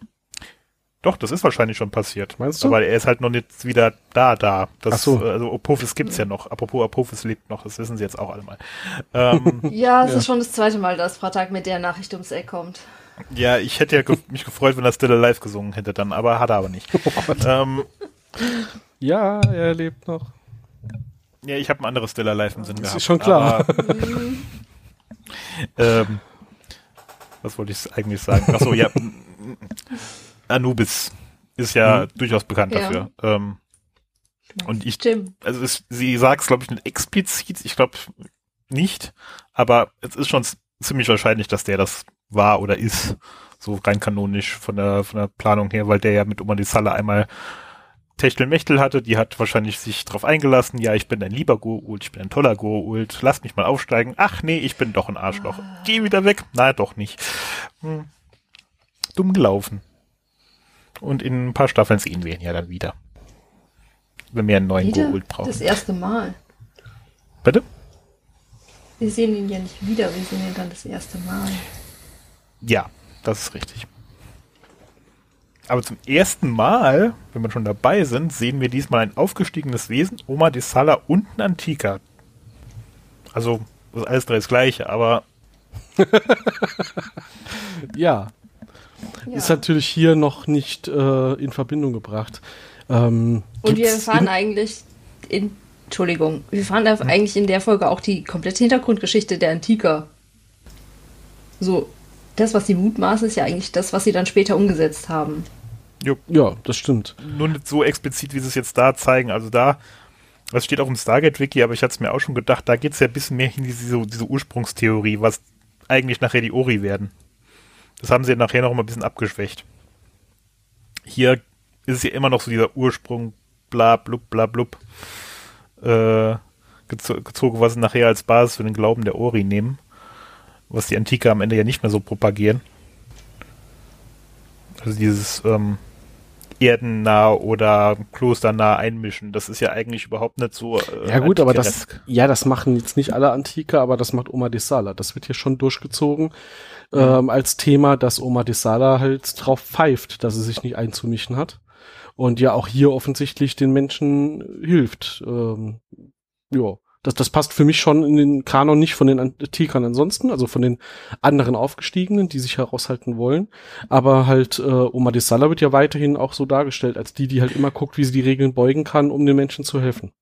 Doch, das ist wahrscheinlich schon passiert. Meinst du? Aber er ist halt noch nicht wieder da, da. Das, Ach so. Also Apophis gibt's ja noch. Apropos Apophis lebt noch, das wissen sie jetzt auch alle mal. Ähm, Ja, es Ja. ist schon das zweite Mal, dass Patak mit der Nachricht ums Eck kommt. Ja, ich hätte ja ge mich gefreut, wenn er Still Alive gesungen hätte dann, aber hat er aber nicht. Oh ähm, Ja, er lebt noch. ja, ich habe ein anderes Still Alive im Sinn Das gehabt. ist schon klar. Aber, ähm, was wollte ich eigentlich sagen? Achso, ja. Anubis ist ja durchaus bekannt Ja. dafür. Ähm, und ich, Jim. also es, sie sagt es, glaube ich, nicht explizit, ich glaube nicht, aber es ist schon ziemlich wahrscheinlich, dass der das war oder ist, so rein kanonisch von der, von der Planung her, weil der ja mit Oma die Salle einmal Techtelmechtel hatte, die hat wahrscheinlich sich drauf eingelassen, ja, ich bin ein lieber Goa'uld, ich bin ein toller Goa'uld, lass mich mal aufsteigen, ach nee, ich bin doch ein Arschloch, geh wieder weg, na doch nicht. Hm. Dumm gelaufen. Und in ein paar Staffeln sehen wir ihn ja dann wieder. Wenn wir einen neuen Wieder? Goa'uld brauchen. Das erste Mal. Bitte? Wir sehen ihn ja nicht wieder, wir sehen ihn dann das erste Mal. Ja, das ist richtig. Aber zum ersten Mal, wenn wir schon dabei sind, sehen wir diesmal ein aufgestiegenes Wesen, Oma de Sala und ein Antika. Also, das ist alles drei das gleiche, aber Ja, Ja. ist natürlich hier noch nicht äh, in Verbindung gebracht. Ähm, Und wir in- eigentlich in, Entschuldigung, wir erfahren da eigentlich in der Folge auch die komplette Hintergrundgeschichte der Antika. So, das, was sie mutmaßen, ist ja eigentlich das, was sie dann später umgesetzt haben. Ja, das stimmt. nur nicht so explizit, wie sie es jetzt da zeigen. Also da, das steht auch im Stargate-Wiki, aber ich hatte es mir auch schon gedacht, da geht es ja ein bisschen mehr in diese, diese Ursprungstheorie, was eigentlich nachher die Ori werden. Das haben sie nachher noch mal ein bisschen abgeschwächt. Hier ist es ja immer noch so dieser Ursprung, bla blub, bla blub, äh, gezo gezogen, was sie nachher als Basis für den Glauben der Ori nehmen. Was die Antike am Ende ja nicht mehr so propagieren. Also dieses, ähm, erdennah oder klosternah einmischen. Das ist ja eigentlich überhaupt nicht so. Äh, Ja gut, aber das, ja, das machen jetzt nicht alle Antike, aber das macht Oma de Sala. Das wird hier schon durchgezogen ähm, als Thema, dass Oma de Sala halt drauf pfeift, dass sie sich nicht einzumischen hat. Und ja auch hier offensichtlich den Menschen hilft. Ähm, ja, das, das passt für mich schon in den Kanon nicht von den Antikern ansonsten, also von den anderen Aufgestiegenen, die sich heraushalten wollen. Aber halt äh, Oma de Sala wird ja weiterhin auch so dargestellt, als die, die halt immer guckt, wie sie die Regeln beugen kann, um den Menschen zu helfen.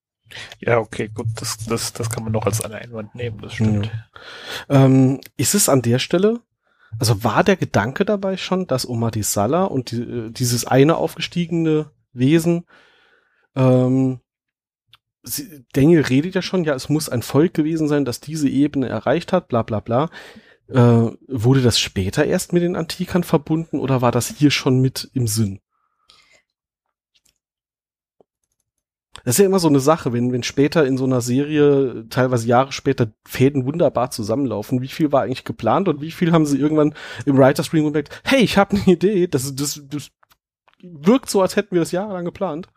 Ja, okay, gut, das, das, das kann man noch als eine Einwand nehmen, das stimmt. Ähm, ist es an der Stelle, also war der Gedanke dabei schon, dass Oma de Sala und die, äh, dieses eine aufgestiegene Wesen, ähm, sie, Daniel redet ja schon, ja, es muss ein Volk gewesen sein, das diese Ebene erreicht hat, bla bla bla. Äh, wurde das später erst mit den Antikern verbunden oder war das hier schon mit im Sinn? Das ist ja immer so eine Sache, wenn, wenn später in so einer Serie, teilweise Jahre später, Fäden wunderbar zusammenlaufen. Wie viel war eigentlich geplant und wie viel haben sie irgendwann im Writer's Room gemerkt, hey, ich habe eine Idee, das, das, das wirkt so, als hätten wir das jahrelang geplant.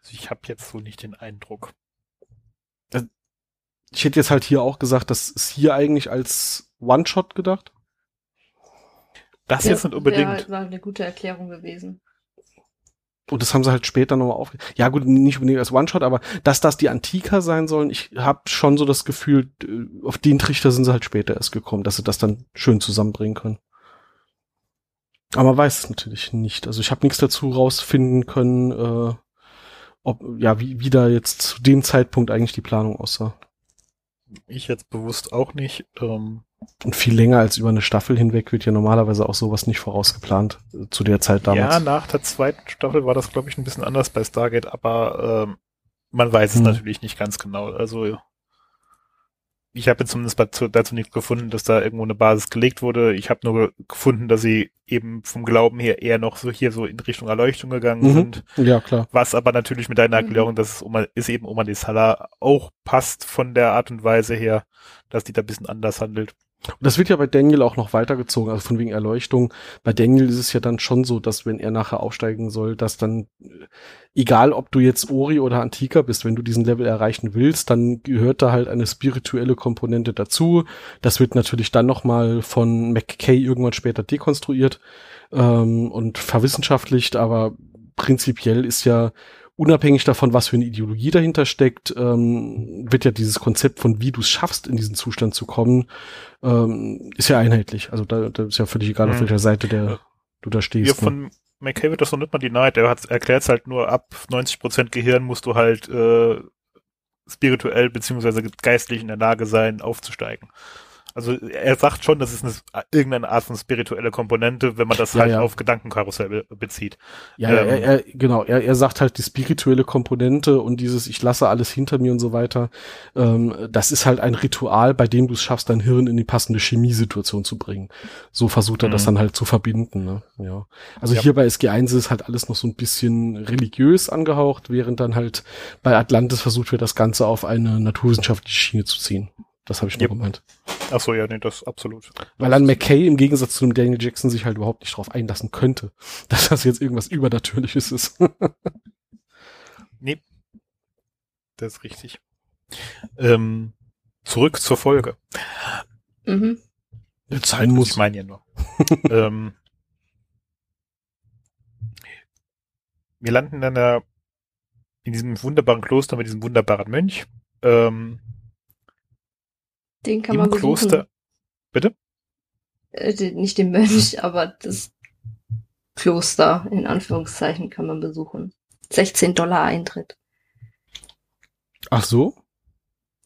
Also ich habe jetzt so nicht den Eindruck. Ich hätte jetzt halt hier auch gesagt, das ist hier eigentlich als One-Shot gedacht. Das jetzt nicht unbedingt. Wär, war eine gute Erklärung gewesen. Und das haben sie halt später nochmal auf. Ja gut, nicht unbedingt als One-Shot, aber dass das die Antika sein sollen, ich habe schon so das Gefühl, äh, auf den Trichter sind sie halt später erst gekommen, dass sie das dann schön zusammenbringen können. Aber man weiß es natürlich nicht. Also ich habe nichts dazu rausfinden können, äh, ob ja wie, wie da jetzt zu dem Zeitpunkt eigentlich die Planung aussah. Ich jetzt bewusst auch nicht. Ähm, Und viel länger als über eine Staffel hinweg wird ja normalerweise auch sowas nicht vorausgeplant äh, zu der Zeit damals. ja, nach der zweiten Staffel war das, glaube ich, ein bisschen anders bei Stargate, aber ähm, man weiß es Hm. natürlich nicht ganz genau. Also ich habe jetzt zumindest dazu, dazu nicht gefunden, dass da irgendwo eine Basis gelegt wurde. Ich habe nur gefunden, dass sie eben vom Glauben her eher noch so hier so in Richtung Erleuchtung gegangen Mhm. sind. ja, klar. Was aber natürlich mit deiner Mhm. Erklärung, dass es Oma, ist eben Oma de Sala auch passt von der Art und Weise her, dass die da ein bisschen anders handelt. Und das wird ja bei Daniel auch noch weitergezogen, also von wegen Erleuchtung. Bei Daniel ist es ja dann schon so, dass wenn er nachher aufsteigen soll, dass dann, äh, egal ob du jetzt Ori oder Antika bist, wenn du diesen Level erreichen willst, dann gehört da halt eine spirituelle Komponente dazu. Das wird natürlich dann nochmal von McKay irgendwann später dekonstruiert ähm, und verwissenschaftlicht, aber prinzipiell ist ja unabhängig davon, was für eine Ideologie dahinter steckt, ähm, wird ja dieses Konzept von wie du es schaffst, in diesen Zustand zu kommen, ähm, ist ja einheitlich. Also da, da ist ja völlig egal, auf Mhm. welcher Seite der du da Hier stehst. ne? von McKay wird das noch nicht mal denied. Er hat erklärt halt nur, ab 90% Gehirn musst du halt äh, spirituell beziehungsweise geistlich in der Lage sein, aufzusteigen. Also er sagt schon, das ist eine, irgendeine Art von spirituelle Komponente, wenn man das Ja, halt ja. auf Gedankenkarussell be bezieht. Ja, ja, Ähm, er, er, genau, er, er sagt halt die spirituelle Komponente und dieses Ich lasse alles hinter mir und so weiter, ähm, das ist halt ein Ritual, bei dem du es schaffst, dein Hirn in die passende Chemiesituation zu bringen. So versucht er das Mhm. dann halt zu verbinden. Ne? Ja. Also Ja. hier bei SG1 ist halt alles noch so ein bisschen religiös angehaucht, während dann halt bei Atlantis versucht wird, das Ganze auf eine naturwissenschaftliche Schiene zu ziehen. Das habe ich nur Yep. gemeint. Ach so, ja, nee, das absolut. Weil an McKay im Gegensatz zu dem Daniel Jackson sich halt überhaupt nicht drauf einlassen könnte, dass das jetzt irgendwas Übernatürliches ist. Nee. Das ist richtig. Ähm, zurück zur Folge. Mhm. Jetzt sein Ich muss. meine ja nur. ähm, wir landen dann da in diesem wunderbaren Kloster mit diesem wunderbaren Mönch. Ähm, Den kann Im man besuchen. Kloster. Bitte? Äh, nicht den Mönch, aber das Kloster in Anführungszeichen kann man besuchen. 16 Dollar Eintritt. Ach so?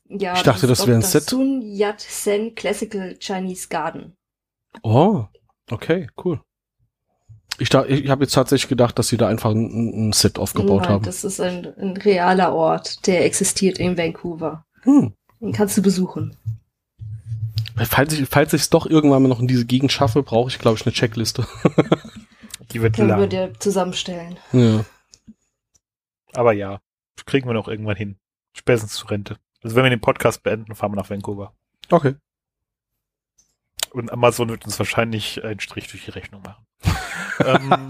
Ja, Ich dachte, das ist wäre ein. Set. Sun Yat-sen Classical Chinese Garden. Oh, okay, cool. Ich, da, ich habe jetzt tatsächlich gedacht, dass sie da einfach ein, ein Set aufgebaut Nein, haben. das ist ein, ein realer Ort, der existiert in Vancouver. Hm. Den kannst du besuchen. Falls ich falls ich es doch irgendwann mal noch in diese Gegend schaffe, brauche ich, glaube ich, eine Checkliste. Die wird Können wir lang. dir zusammenstellen. ja. Aber ja, kriegen wir noch irgendwann hin. Spätestens zur Rente. Also wenn wir den Podcast beenden, fahren wir nach Vancouver. Okay. Und Amazon wird uns wahrscheinlich einen Strich durch die Rechnung machen. ähm,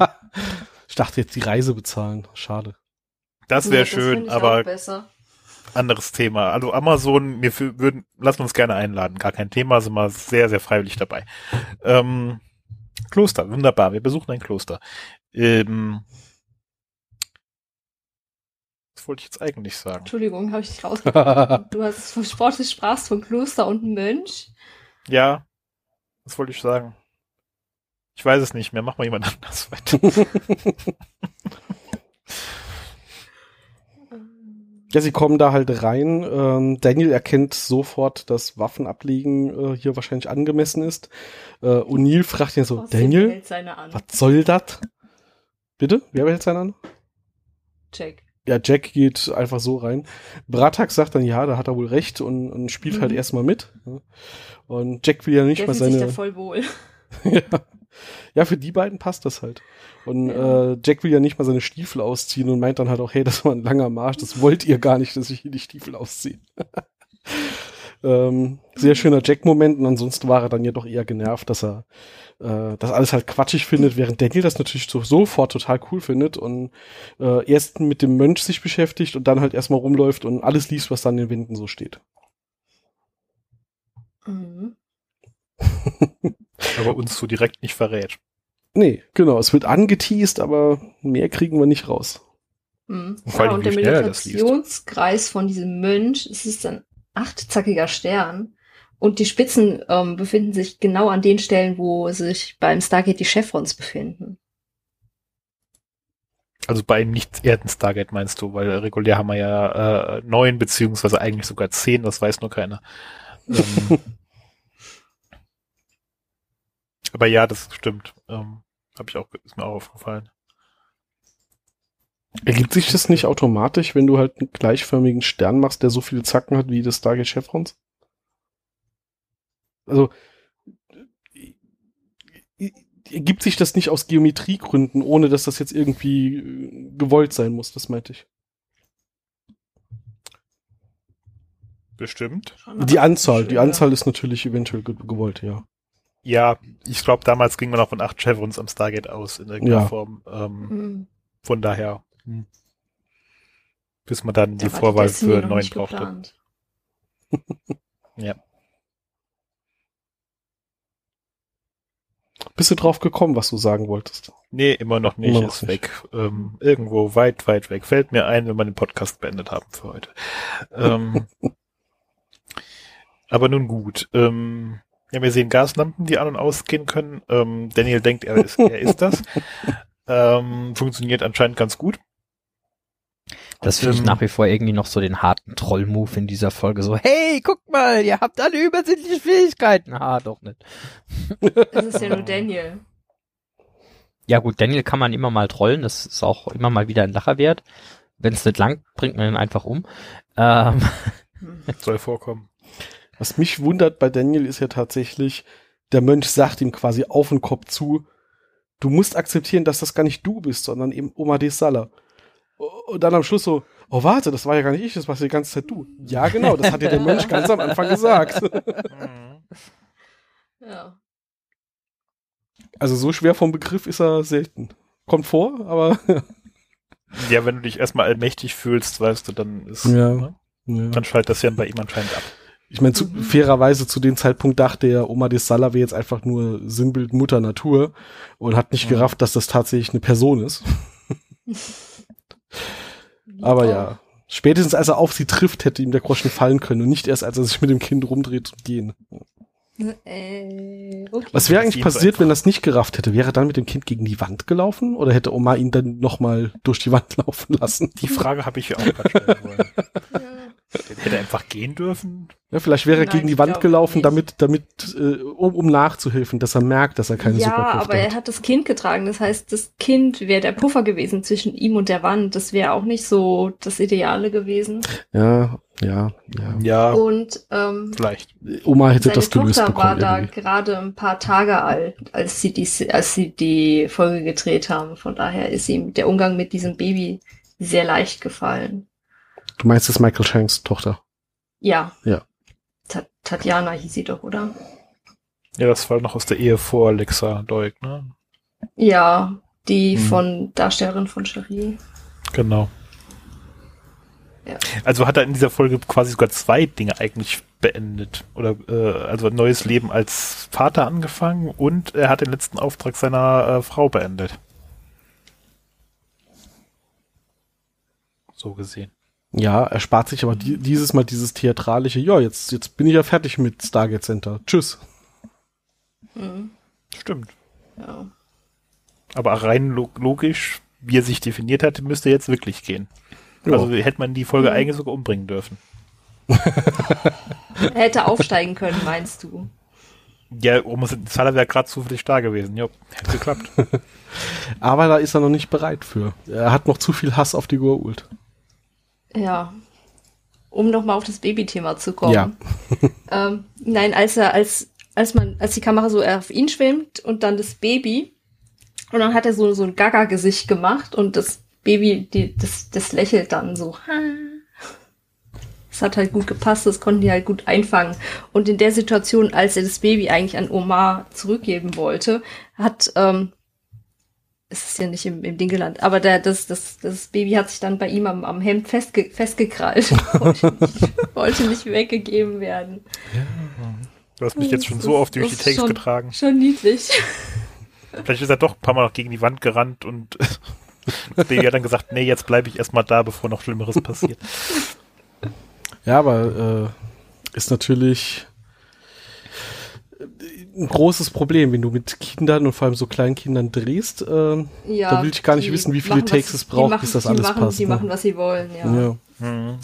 Ich dachte jetzt die Reise bezahlen. Schade. das wäre find schön, aber. Anderes Thema. Also Amazon, wir würden, lassen uns gerne einladen. Gar kein Thema, sind wir sehr, sehr freiwillig dabei. Ähm, Kloster, wunderbar. Wir besuchen ein Kloster. Ähm, was wollte ich jetzt eigentlich sagen? Entschuldigung, habe ich dich rausgebracht. du hast von Sport, sprachst von Kloster und Mönch. Ja, was wollte ich sagen? Ich weiß es nicht mehr. Mach mal jemand anders weiter. Ja, sie kommen da halt rein. Ähm, Daniel erkennt sofort, dass Waffenablegen äh, hier wahrscheinlich angemessen ist. Äh, O'Neill fragt ihn so, Außerdem Daniel, seine was soll das? Bitte? Wer hält seinen an? Jack. Ja, Jack geht einfach so rein. Bratak sagt dann, ja, da hat er wohl recht und, und spielt Mhm. halt erstmal mit. Und Jack will ja nicht Der mal fühlt sich da seine. voll wohl. ja. Ja, für die beiden passt das halt. Und Ja. äh, Jack will ja nicht mal seine Stiefel ausziehen und meint dann halt auch, hey, das war ein langer Marsch, das wollt ihr gar nicht, dass ich hier die Stiefel ausziehe. ähm, sehr schöner Jack-Moment und ansonsten war er dann ja doch eher genervt, dass er äh, das alles halt quatschig findet, während Daniel das natürlich so, sofort total cool findet und äh, erst mit dem Mönch sich beschäftigt und dann halt erstmal rumläuft und alles liest, was dann in den Wänden so steht. Mhm. Aber uns so direkt nicht verrät. Nee, genau, es wird angeteased, aber mehr kriegen wir nicht raus. Mhm. Und vor allem, Ja, und wie der schnell er das liest. Meditationskreis von diesem Mönch, es ist ein achtzackiger Stern. Und die Spitzen ähm, befinden sich genau an den Stellen, wo sich beim Stargate die Chevrons befinden. Also bei einem Nicht-Erden-Stargate meinst du, weil regulär haben wir ja äh, neun beziehungsweise eigentlich sogar zehn, das weiß nur keiner. Ähm, aber ja, das stimmt. Ähm, Habe ich auch, ist mir auch aufgefallen. Ergibt sich das nicht automatisch, wenn du halt einen gleichförmigen Stern machst, der so viele Zacken hat wie das Stargate Chevrons? Also ergibt sich das nicht aus Geometriegründen, ohne dass das jetzt irgendwie äh, gewollt sein muss, das meinte ich. Bestimmt. Die Anzahl, die Anzahl ist natürlich eventuell ge gewollt, ja. Ja, ich glaube, damals ging man auch von acht Chevrons am Stargate aus in irgendeiner Ja. Form. Ähm, Mhm. von daher, hm. bis man dann die Da war Vorwahl Destiny für noch neun brauchte. Ja. Bist du drauf gekommen, was du sagen wolltest? Nee, immer noch nicht, Immer noch ist nicht. weg. Ähm, irgendwo weit, weit weg. Fällt mir ein, wenn wir den Podcast beendet haben für heute. Ähm, aber nun gut. Ähm, ja, wir sehen Gaslampen, die an- und ausgehen können. Ähm, Daniel denkt, er ist, er ist das. Ähm, funktioniert anscheinend ganz gut. Das finde ich Ähm, nach wie vor irgendwie noch so den harten Troll-Move in dieser Folge. So, hey, guck mal, ihr habt alle übersinnliche Fähigkeiten. Ah, doch nicht. Es ist ja nur Daniel. Ja gut, Daniel kann man immer mal trollen. Das ist auch immer mal wieder ein Lacher wert. Wenn es nicht lang, bringt man ihn einfach um. Ähm, Hm. Soll vorkommen. Was mich wundert bei Daniel ist ja tatsächlich, der Mönch sagt ihm quasi auf den Kopf zu, du musst akzeptieren, dass das gar nicht du bist, sondern eben Oma de Sala. Und dann am Schluss so, oh warte, das war ja gar nicht ich, das warst die ganze Zeit du. Ja, genau, das hat ja der Mönch ganz am Anfang gesagt. Ja. Also so schwer vom Begriff ist er selten. Kommt vor, aber Ja, wenn du dich erstmal allmächtig fühlst, weißt du, dann ist, Ja. ne? ja. dann schaltet das ja bei ihm anscheinend ab. Ich meine, Mhm. fairerweise zu dem Zeitpunkt dachte er, Oma de Sala wäre jetzt einfach nur Sinnbild Mutter Natur und hat nicht Mhm. gerafft, dass das tatsächlich eine Person ist. Aber ja, spätestens als er auf sie trifft, hätte ihm der Groschen fallen können und nicht erst, als er sich mit dem Kind rumdreht und gehen. Äh, okay. Was wäre Das eigentlich passiert, wenn er es nicht gerafft hätte? Wäre er dann mit dem Kind gegen die Wand gelaufen oder hätte Oma ihn dann nochmal durch die Wand laufen lassen? Die Frage habe ich ja auch gerade stellen wollen. Ja. Hätte er einfach gehen dürfen? Ja, vielleicht wäre er Nein, gegen die Wand gelaufen, nicht. damit, damit, äh, um, um nachzuhelfen, dass er merkt, dass er keine ja, Superkräfte aber er hat. hat das Kind getragen. Das heißt, das Kind wäre der Puffer gewesen zwischen ihm und der Wand. Das wäre auch nicht so das Ideale gewesen. Ja, ja, ja. Ja, Und ähm, vielleicht. Oma hätte seine das gelöst Tochter war bekommen. da irgendwie. gerade ein paar Tage alt, als sie die, als sie die Folge gedreht haben. Von daher ist ihm der Umgang mit diesem Baby sehr leicht gefallen. Du meinst, das ist Michael Shanks Tochter? Ja. Ja. Ta Tatjana hieß sie doch, oder? Ja, das war noch aus der Ehe vor Alexa Deuk, ne? Ja, die Hm. von Darstellerin von Cherie. Genau. Ja. Also hat er in dieser Folge quasi sogar zwei Dinge eigentlich beendet. Oder äh, also ein neues Leben als Vater angefangen und er hat den letzten Auftrag seiner äh, Frau beendet. So gesehen. Ja, er spart sich aber die, dieses Mal dieses theatralische, ja, jetzt, jetzt bin ich ja fertig mit Stargate Center. Tschüss. Hm. Stimmt. Ja. Aber rein lo logisch, wie er sich definiert hat, müsste jetzt wirklich gehen. Ja. Also hätte man die Folge Mhm. eigentlich sogar umbringen dürfen. Er hätte aufsteigen können, meinst du? Ja, Oma Zahler wäre gerade zufällig da gewesen. Ja, hätte geklappt. Aber da ist er noch nicht bereit für. Er hat noch zu viel Hass auf die Goa'uld. Ja. Um nochmal auf das Babythema zu kommen. Ja. Ähm, nein, als er, als, als man, als die Kamera so auf ihn schwimmt und dann das Baby und dann hat er so, so ein Gaga-Gesicht gemacht und das Baby, die, das, das lächelt dann so. Das hat halt gut gepasst, das konnten die halt gut einfangen. Und in der Situation, als er das Baby eigentlich an Omar zurückgeben wollte, hat, ähm, es ist ja nicht im, im Ding gelandet, aber der, das, das, das Baby hat sich dann bei ihm am, am Hemd festge festgekrallt. wollte, nicht, wollte nicht weggegeben werden. Du hast mich jetzt schon Das so oft durch die Takes schon- getragen. Schon niedlich. Vielleicht ist er doch ein paar Mal noch gegen die Wand gerannt und das Baby hat dann gesagt, nee, jetzt bleibe ich erstmal da, bevor noch Schlimmeres passiert. Ja, aber äh, ist natürlich ein großes Problem, wenn du mit Kindern und vor allem so kleinen Kindern drehst. Äh, Ja, Da will ich gar nicht wissen, wie viele machen, Takes es braucht, machen, bis das alles machen, passt, Die ne? machen, was sie wollen, ja. ja. Mhm.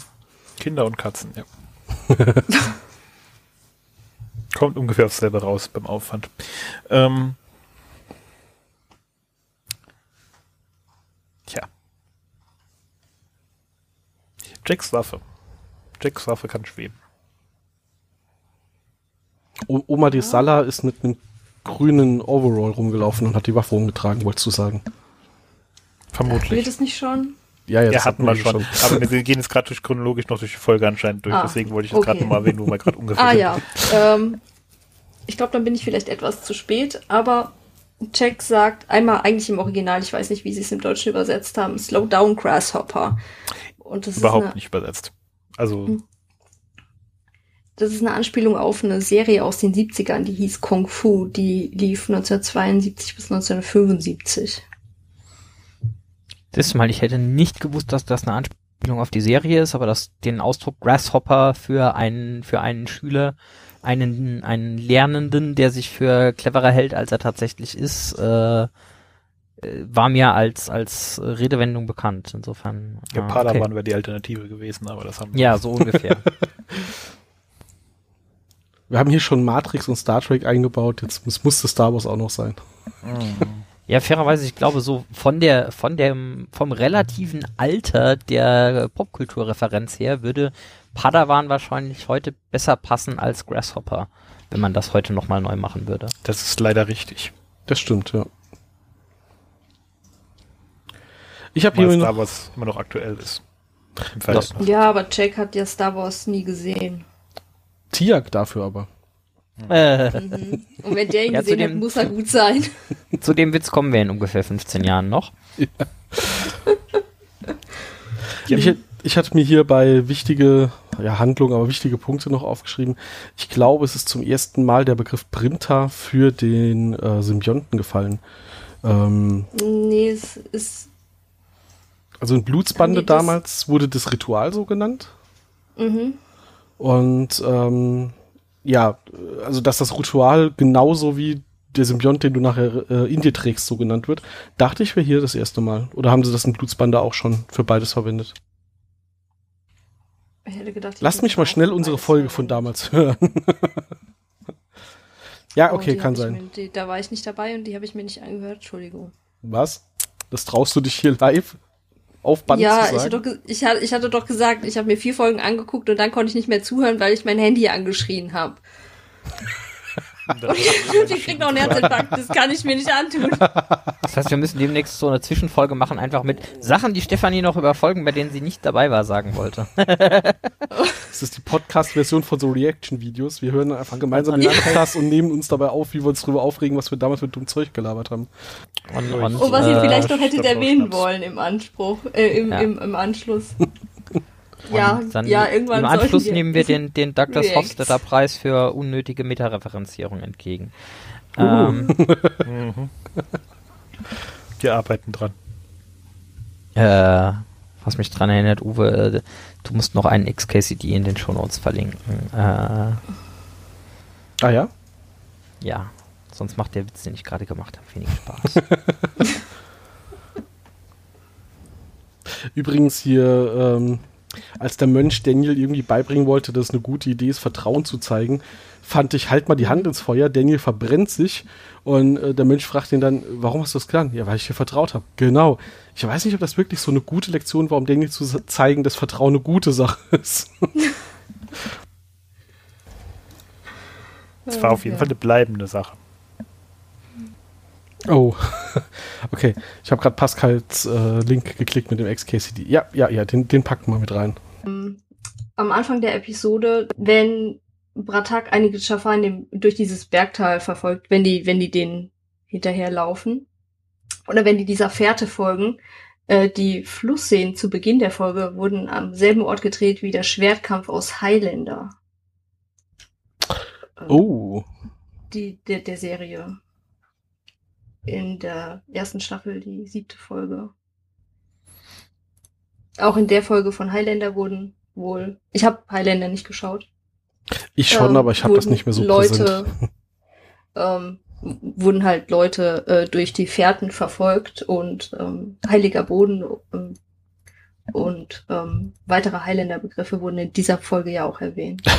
Kinder und Katzen, ja. Kommt ungefähr aufs selbe raus beim Aufwand. Ähm, tja. Jacks Waffe. Jacks Waffe kann schweben. Oma de Sala ist mit einem grünen Overall rumgelaufen und hat die Waffe rumgetragen, wolltest du sagen. Vermutlich. Wird es nicht schon? Ja, Ja, hatten wir schon. Aber wir gehen jetzt gerade durch chronologisch noch durch die Folge anscheinend durch. Ah, Deswegen wollte ich das gerade okay. nochmal erwähnen, wo wir gerade ungefähr Ah sind. ja. Ähm, ich glaube, dann bin ich vielleicht etwas zu spät, aber Jack sagt einmal eigentlich im Original, ich weiß nicht, wie sie es im Deutschen übersetzt haben, Slow down Grasshopper. Und das Überhaupt ist eine, nicht übersetzt. Also, Hm. Das ist eine Anspielung auf eine Serie aus den 70ern, die hieß Kung Fu. Die lief 1972 bis 1975. Das mal, ich hätte nicht gewusst, dass das eine Anspielung auf die Serie ist, aber dass den Ausdruck Grasshopper für einen, für einen Schüler, einen, einen Lernenden, der sich für cleverer hält, als er tatsächlich ist, äh, war mir als, als Redewendung bekannt. Insofern. Ja, ah, Padawan okay. wäre die Alternative gewesen, aber das haben wir. Ja, so ungefähr. wir haben hier schon Matrix und Star Trek eingebaut, jetzt muss, muss das Star Wars auch noch sein. Ja, fairerweise, ich glaube, so von der, von dem, vom relativen Alter der Popkulturreferenz her würde Padawan wahrscheinlich heute besser passen als Grasshopper, wenn man das heute nochmal neu machen würde. Das ist leider richtig. Das stimmt, ja. Ich habe hier Star Wars immer noch aktuell ist. Ja, aber Jack hat ja Star Wars nie gesehen. Tiak dafür aber. Äh. Mhm. Und wenn der ihn ja, gesehen dem, hat, muss er gut sein. Zu dem Witz kommen wir in ungefähr 15 Jahren noch. Ja. ich, ich hatte mir hier bei wichtige ja, Handlungen, aber wichtige Punkte noch aufgeschrieben. Ich glaube, es ist zum ersten Mal der Begriff Printer für den äh, Symbionten gefallen. Ähm, nee, es ist also in Blutsbande damals wurde das Ritual so genannt. Mhm. Und ähm, ja, also dass das Ritual genauso wie der Symbiont, den du nachher äh, in dir trägst, so genannt wird, dachte ich wäre hier das erste Mal. Oder haben sie das in Blutsbande auch schon für beides verwendet? Ich hätte gedacht, ich Lass mich mal schnell unsere Folge von damals hören. ja, okay, kann sein. Mir, die, da war ich nicht dabei und die habe ich mir nicht angehört. Entschuldigung. Was? Das traust du dich hier live? Auf Band ja, zu sagen? Ja, ich, hatte, ich hatte doch gesagt, ich habe mir vier Folgen angeguckt und dann konnte ich nicht mehr zuhören, weil ich mein Handy angeschrien habe. Und ich krieg noch einen Herzinfarkt, das kann ich mir nicht antun. Das heißt, wir müssen demnächst so eine Zwischenfolge machen, einfach mit Sachen, die Stefanie noch über Folgen, bei denen sie nicht dabei war, sagen wollte. Das ist die Podcast-Version von so Reaction-Videos. Wir hören einfach gemeinsam den Podcast und nehmen uns dabei auf, wie wir uns darüber aufregen, was wir damals mit dumm Zeug gelabert haben. Und, und, und was ihr äh, vielleicht noch hättet erwähnen wollen im Anspruch, äh, im, ja. im, im Anschluss. Ja, dann ja, irgendwann Im Anschluss nehmen wir den, den Douglas Hofstadter Preis für unnötige Metareferenzierung entgegen. Uh. Ähm, mhm. Wir arbeiten dran. Äh, was mich dran erinnert, Uwe, äh, du musst noch einen XKCD in den Shownotes verlinken. Äh, ah ja? Ja, sonst macht der Witz, den ich gerade gemacht habe, wenig Spaß. Übrigens hier, ähm, als der Mönch Daniel irgendwie beibringen wollte, dass es eine gute Idee ist, Vertrauen zu zeigen, fand ich, halt mal die Hand ins Feuer, Daniel verbrennt sich und äh, der Mönch fragt ihn dann, warum hast du das getan? Ja, weil ich dir vertraut habe. Genau. Ich weiß nicht, ob das wirklich so eine gute Lektion war, um Daniel zu zeigen, dass Vertrauen eine gute Sache ist. Es war auf jeden Fall eine bleibende Sache. Oh, okay. Ich habe gerade Pascals äh, Link geklickt mit dem XKCD. Ja, ja, ja, den, den packen wir mit rein. Am Anfang der Episode, wenn Bratak einige Schafar durch dieses Bergtal verfolgt, wenn die, wenn die den hinterherlaufen, oder wenn die dieser Fährte folgen, äh, die Flussszenen zu Beginn der Folge wurden am selben Ort gedreht wie der Schwertkampf aus Highlander. Oh. Die, der, der Serie in der ersten Staffel, die siebte Folge. Auch in der Folge von Highlander wurden wohl, ich habe Highlander nicht geschaut. Ich schon, ähm, aber ich habe das nicht mehr so Leute, ähm, wurden halt Leute äh, durch die Fährten verfolgt und ähm, heiliger Boden ähm, und ähm, weitere Highlander-Begriffe wurden in dieser Folge ja auch erwähnt.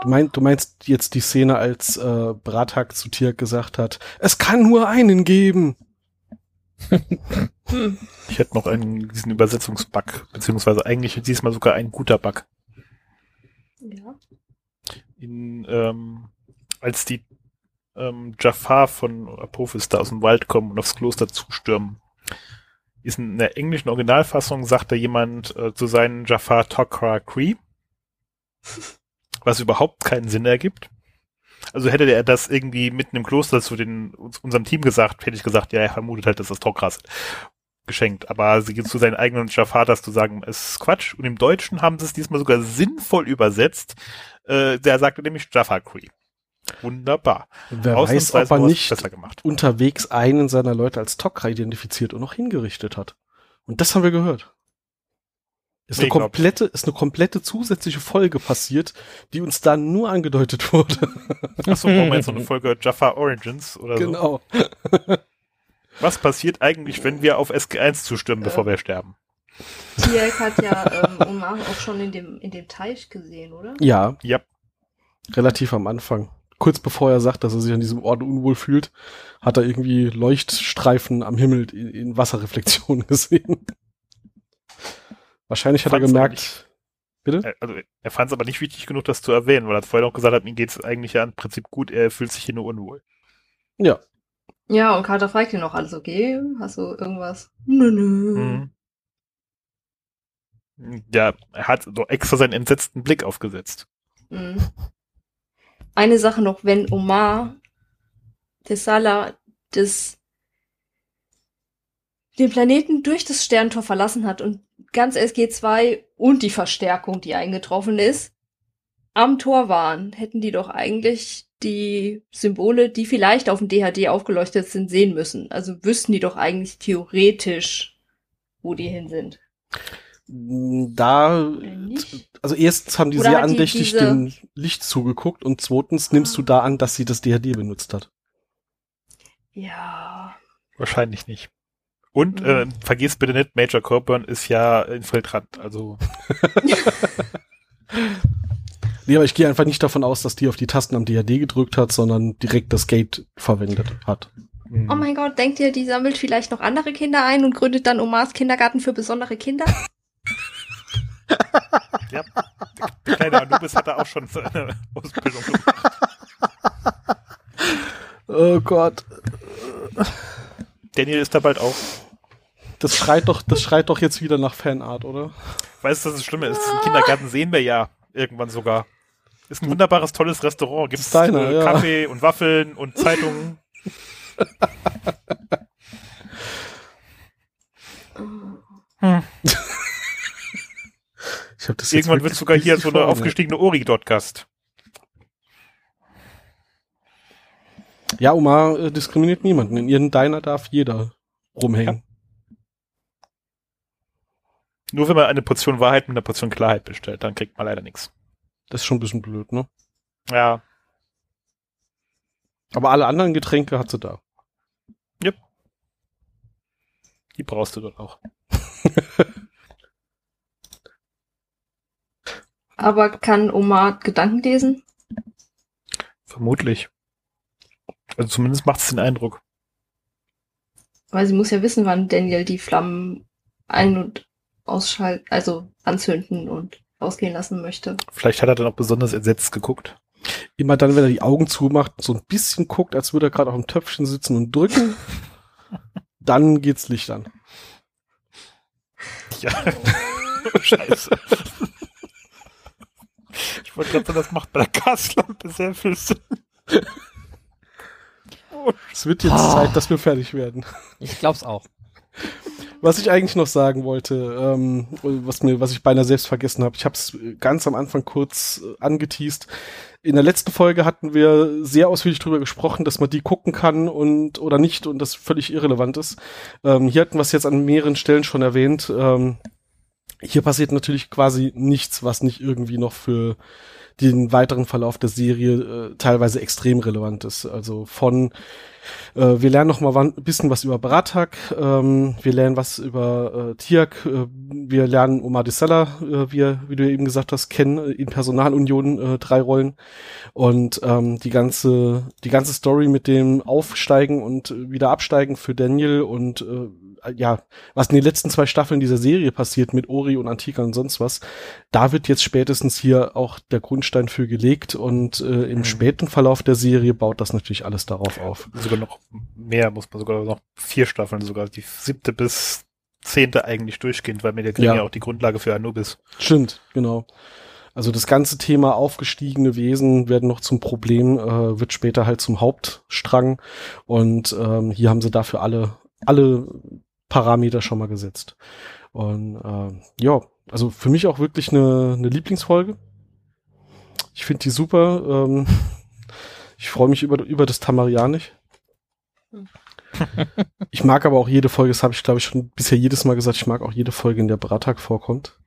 Du, mein, du meinst jetzt die Szene, als äh, Bratak zu Tirk gesagt hat, es kann nur einen geben. ich hätte noch einen, diesen Übersetzungsbug, beziehungsweise eigentlich diesmal sogar ein guter Bug. Ja. In, ähm, als die ähm, Jafar von Apophis da aus dem Wald kommen und aufs Kloster zustürmen, ist in der englischen Originalfassung, sagte jemand äh, zu seinen Jafar Tokra Cree was überhaupt keinen Sinn ergibt. Also hätte er das irgendwie mitten im Kloster zu den, unserem Team gesagt, hätte ich gesagt, ja, er vermutet halt, dass das Tokras geschenkt. Aber sie zu seinen eigenen das zu sagen, ist Quatsch. Und im Deutschen haben sie es diesmal sogar sinnvoll übersetzt. Äh, der sagte nämlich Jafar Cree. Wunderbar. Wer weiß, ob er nicht besser gemacht. unterwegs einen seiner Leute als Tok'ra identifiziert und noch hingerichtet hat. Und das haben wir gehört. Ist, Nee, eine komplette, ist eine komplette zusätzliche Folge passiert, die uns da nur angedeutet wurde. Achso, brauchen wir jetzt so eine Folge Jafar Origins oder so. genau. Was passiert eigentlich, wenn wir auf SG1 zustimmen, bevor wir sterben? Tiak hat ja ähm, Omar auch schon in dem, in dem Teich gesehen, oder? Ja, Ja. relativ am Anfang. Kurz bevor er sagt, dass er sich an diesem Ort unwohl fühlt, hat er irgendwie Leuchtstreifen am Himmel in, in Wasserreflexion gesehen. Wahrscheinlich hat er gemerkt, bitte? Äh, Also er fand es aber nicht wichtig genug, das zu erwähnen, weil er vorher auch gesagt hat, ihm geht es eigentlich ja im Prinzip gut, er fühlt sich hier nur unwohl. Ja, Ja, und Carter fragt ihn noch alles okay? Hast du irgendwas? Nö, nö. Mhm. Ja, er hat doch extra seinen entsetzten Blick aufgesetzt. Mhm. Eine Sache noch, wenn Omar Tessala das den Planeten durch das Sterntor verlassen hat und ganz SG2 und die Verstärkung, die eingetroffen ist, am Tor waren, hätten die doch eigentlich die Symbole, die vielleicht auf dem DHD aufgeleuchtet sind, sehen müssen. Also wüssten die doch eigentlich theoretisch, wo die hin sind. da, Oder nicht? also erstens haben die Oder sehr die andächtig diese- dem Licht zugeguckt und zweitens nimmst du da an, dass sie das DHD benutzt hat. Ja. Wahrscheinlich nicht. Und Mhm. äh, vergiss bitte nicht, Major Coburn ist ja Infiltrant, also Nee, aber ich gehe einfach nicht davon aus, dass die auf die Tasten am DHD gedrückt hat, sondern direkt das Gate verwendet hat. mh. Oh mein Gott, denkt ihr, die sammelt vielleicht noch andere Kinder ein und gründet dann Omars Kindergarten für besondere Kinder? ja, der kleine Anubis hat da auch schon seine Ausbildung gemacht. Oh Gott. Daniel ist da bald auch. Das schreit doch, das schreit doch jetzt wieder nach Fanart, oder? Weißt du, das Schlimme ist, den Kindergarten sehen wir ja irgendwann sogar. Ist ein wunderbares, tolles Restaurant. Gibt's Steiner, äh, ja. Kaffee und Waffeln und Zeitungen. Ich hab das jetzt Irgendwann wird sogar hier so eine aufgestiegene Ori dort Gast. Ja, Omar äh, diskriminiert niemanden. In ihren Diner darf jeder rumhängen. Nur wenn man eine Portion Wahrheit mit einer Portion Klarheit bestellt, dann kriegt man leider nichts. Das ist schon ein bisschen blöd, ne? Ja, Aber alle anderen Getränke hat sie da. die brauchst du dort auch. Aber kann Omar Gedanken lesen? Vermutlich. Also zumindest macht es den Eindruck. Weil sie muss ja wissen, wann Daniel die Flammen ein- und ausschalten, also anzünden und ausgehen lassen möchte. Vielleicht hat er dann auch besonders entsetzt geguckt. Immer dann, wenn er die Augen zumacht, so ein bisschen guckt, als würde er gerade auf dem Töpfchen sitzen und drücken, dann geht's Licht an. Ja. Scheiße. Ich wollte gerade sagen, das macht bei der Gaslampe sehr viel Sinn. Oh, Es wird jetzt Ah. Zeit, dass wir fertig werden. Ich glaub's auch. Was ich eigentlich noch sagen wollte, ähm, was mir, was ich beinahe selbst vergessen habe, ich habe es ganz am Anfang kurz äh, angeteased. In der letzten Folge hatten wir sehr ausführlich drüber gesprochen, dass man die gucken kann und oder nicht und das völlig irrelevant ist. Ähm, hier hatten wir es jetzt an mehreren Stellen schon erwähnt. Ähm, hier passiert natürlich quasi nichts, was nicht irgendwie noch für den weiteren Verlauf der Serie äh, teilweise extrem relevant ist. Also von äh, wir lernen noch mal ein bisschen was über Bratak, ähm, wir lernen was über äh, Tiak, äh, wir lernen Omar Dissella, äh, wie, wie du eben gesagt hast, kennen äh, in Personalunion äh, drei Rollen und ähm, die ganze die ganze Story mit dem Aufsteigen und äh, wieder Absteigen für Daniel und äh, ja, was in den letzten zwei Staffeln dieser Serie passiert mit Ori und Antika und sonst was, da wird jetzt spätestens hier auch der Grundstein für gelegt und äh, im Mhm. späten Verlauf der Serie baut das natürlich alles darauf auf. sogar noch mehr, muss man sogar noch vier Staffeln, sogar die siebte bis zehnte eigentlich durchgehend, weil wir der Ja. ja auch die Grundlage für Anubis. Stimmt, genau. Also das ganze Thema aufgestiegene Wesen werden noch zum Problem, äh, wird später halt zum Hauptstrang und ähm, hier haben sie dafür alle alle Parameter schon mal gesetzt. Und äh, ja, also für mich auch wirklich eine, eine Lieblingsfolge. Ich finde die super. Ähm, ich freue mich über, über das Tamarianisch. ich mag aber auch jede Folge, das habe ich glaube ich schon bisher jedes Mal gesagt, ich mag auch jede Folge, in der Bratak vorkommt.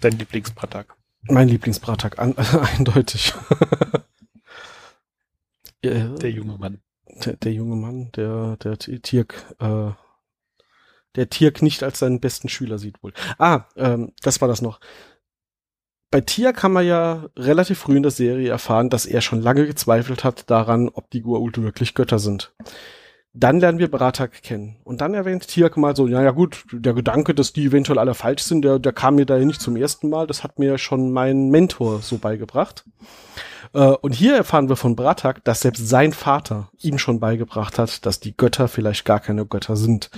Dein Lieblingsbratak. Mein Lieblingsbratak, an, eindeutig. der junge Mann. Der, der, junge Mann, der, der Tirk, äh, der Tirk nicht als seinen besten Schüler sieht wohl. Ah, ähm, das war das noch. Bei Tirk kann man ja relativ früh in der Serie erfahren, dass er schon lange gezweifelt hat daran, ob die Gua'uld wirklich Götter sind. Dann lernen wir Bratak kennen. Und dann erwähnt Tiak mal so, ja, ja gut, der Gedanke, dass die eventuell alle falsch sind, der, der kam mir da ja nicht zum ersten Mal. Das hat mir schon mein Mentor so beigebracht. Äh, und hier erfahren wir von Bratak, dass selbst sein Vater ihm schon beigebracht hat, dass die Götter vielleicht gar keine Götter sind.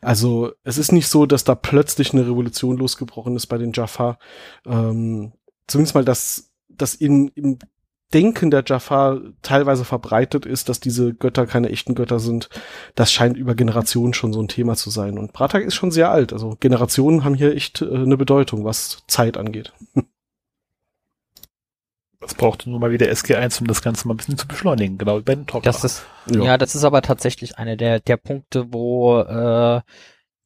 Also es ist nicht so, dass da plötzlich eine Revolution losgebrochen ist bei den Jafar. Ähm, zumindest mal, dass dass in, im Denken der Jafar teilweise verbreitet ist, dass diese Götter keine echten Götter sind, das scheint über Generationen schon so ein Thema zu sein. Und Bratak ist schon sehr alt. Also Generationen haben hier echt äh, eine Bedeutung, was Zeit angeht. Es brauchte nur mal wieder SG1, um das Ganze mal ein bisschen zu beschleunigen, genau wie bei den Top. Das ist, ja. ja. das ist aber tatsächlich eine der, der Punkte, wo äh,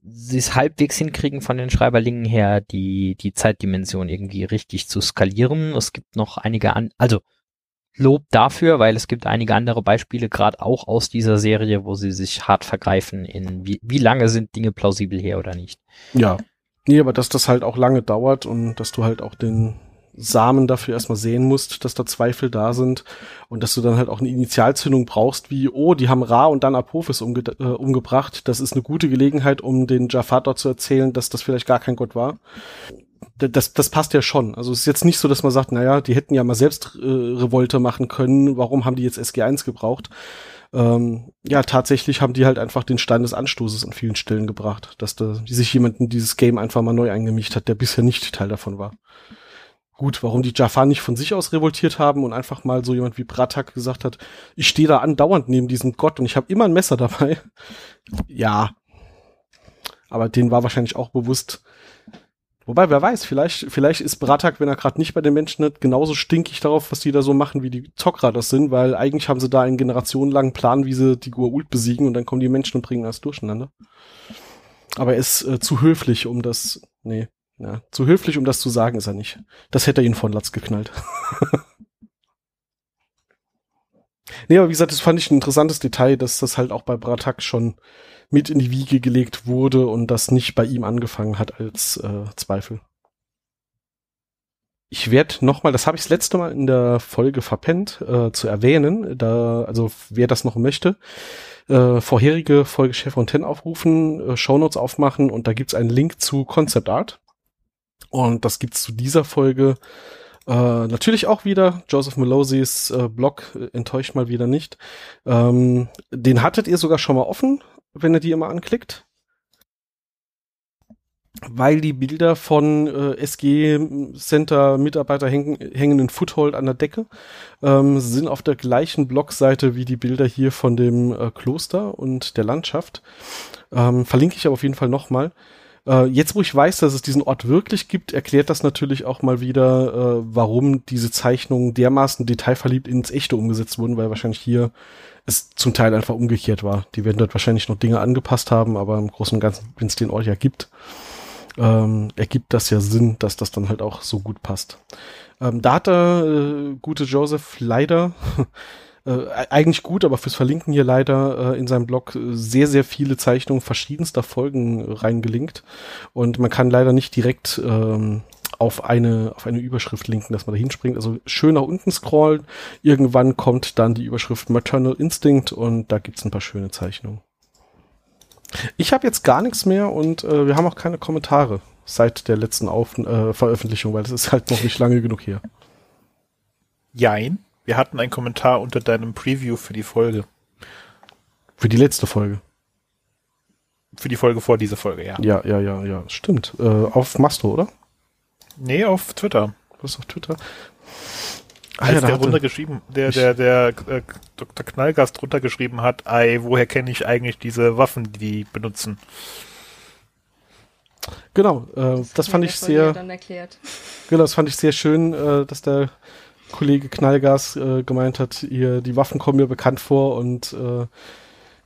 sie es halbwegs hinkriegen von den Schreiberlingen her, die, die Zeitdimension irgendwie richtig zu skalieren. Es gibt noch einige an, also Lob dafür, weil es gibt einige andere Beispiele, gerade auch aus dieser Serie, wo sie sich hart vergreifen in wie, wie lange sind Dinge plausibel her oder nicht. Ja. Nee, aber dass das halt auch lange dauert und dass du halt auch den Samen dafür erstmal sehen musst, dass da Zweifel da sind und dass du dann halt auch eine Initialzündung brauchst, wie, oh, die haben Ra und dann Apophis umge äh, umgebracht. Das ist eine gute Gelegenheit, um den Jafar dort zu erzählen, dass das vielleicht gar kein Gott war das, das passt ja schon. Also es ist jetzt nicht so, dass man sagt, naja, die hätten ja mal selbst äh, Revolte machen können, warum haben die jetzt SG1 gebraucht? Ähm, ja, tatsächlich haben die halt einfach den Stein des Anstoßes an vielen Stellen gebracht, dass da sich jemand in dieses Game einfach mal neu eingemischt hat, der bisher nicht Teil davon war. Gut, warum die Jafar nicht von sich aus revoltiert haben und einfach mal so jemand wie Bratak gesagt hat, ich stehe da andauernd neben diesem Gott und ich habe immer ein Messer dabei. Ja. Aber denen war wahrscheinlich auch bewusst, Wobei, wer weiß, vielleicht, vielleicht ist Bratak, wenn er gerade nicht bei den Menschen ist, genauso stinkig darauf, was die da so machen, wie die Tok'ra das sind, weil eigentlich haben sie da einen generationenlangen Plan, wie sie die Gua'uld besiegen und dann kommen die Menschen und bringen das durcheinander. Aber er ist äh, zu höflich, um das, nee, ja, zu höflich, um das zu sagen, ist er nicht. Das hätte er ihn von Latz geknallt. nee, aber wie gesagt, das fand ich ein interessantes Detail, dass das halt auch bei Bratak schon mit in die Wiege gelegt wurde und das nicht bei ihm angefangen hat als äh, Zweifel. Ich werde nochmal, das habe ich das letzte Mal in der Folge verpennt, äh, zu erwähnen, da, also wer das noch möchte, äh, vorherige Folge Chef und Ten aufrufen, äh, Shownotes aufmachen und da gibt's einen Link zu Concept Art. Und das gibt's zu dieser Folge äh, natürlich auch wieder Joseph Melosis äh, Blog äh, enttäuscht mal wieder nicht. Ähm, den hattet ihr sogar schon mal offen wenn er die immer anklickt. Weil die Bilder von äh, SG Center Mitarbeiter hängen, hängen in Foothold an der Decke, ähm, sind auf der gleichen Blogseite wie die Bilder hier von dem äh, Kloster und der Landschaft. Ähm, verlinke ich aber auf jeden Fall nochmal. Äh, jetzt, wo ich weiß, dass es diesen Ort wirklich gibt, erklärt das natürlich auch mal wieder, äh, warum diese Zeichnungen dermaßen detailverliebt ins Echte umgesetzt wurden, weil wahrscheinlich hier es zum Teil einfach umgekehrt war. Die werden dort wahrscheinlich noch Dinge angepasst haben, aber im Großen und Ganzen, wenn es den Ort ja gibt, ähm, ergibt das ja Sinn, dass das dann halt auch so gut passt. Ähm, da hat der äh, gute Joseph leider äh, eigentlich gut, aber fürs Verlinken hier leider äh, in seinem Blog äh, sehr, sehr viele Zeichnungen verschiedenster Folgen reingelinkt. Und man kann leider nicht direkt ähm, auf eine, auf eine Überschrift linken, dass man da hinspringt. Also schön nach unten scrollen. Irgendwann kommt dann die Überschrift Maternal Instinct und da gibt's ein paar schöne Zeichnungen. Ich habe jetzt gar nichts mehr und äh, wir haben auch keine Kommentare seit der letzten auf äh, Veröffentlichung, weil es ist halt noch nicht lange genug hier. Jein. Wir hatten einen Kommentar unter deinem Preview für die Folge. Für die letzte Folge. Für die Folge vor dieser Folge, ja. Ja, ja, ja, ja. Stimmt. Äh, auf Masto, oder? Nee, auf Twitter. Was auf Twitter? Ah, als ja, der runtergeschrieben, der, der, der äh, Dr. Knallgast runtergeschrieben hat, ei, woher kenne ich eigentlich diese Waffen, die die benutzen? Genau, äh, das fand Ja, ich sehr, Dann erklärt. genau, das fand ich sehr schön, äh, dass der Kollege Knallgas äh, gemeint hat, ihr, die Waffen kommen mir bekannt vor und äh,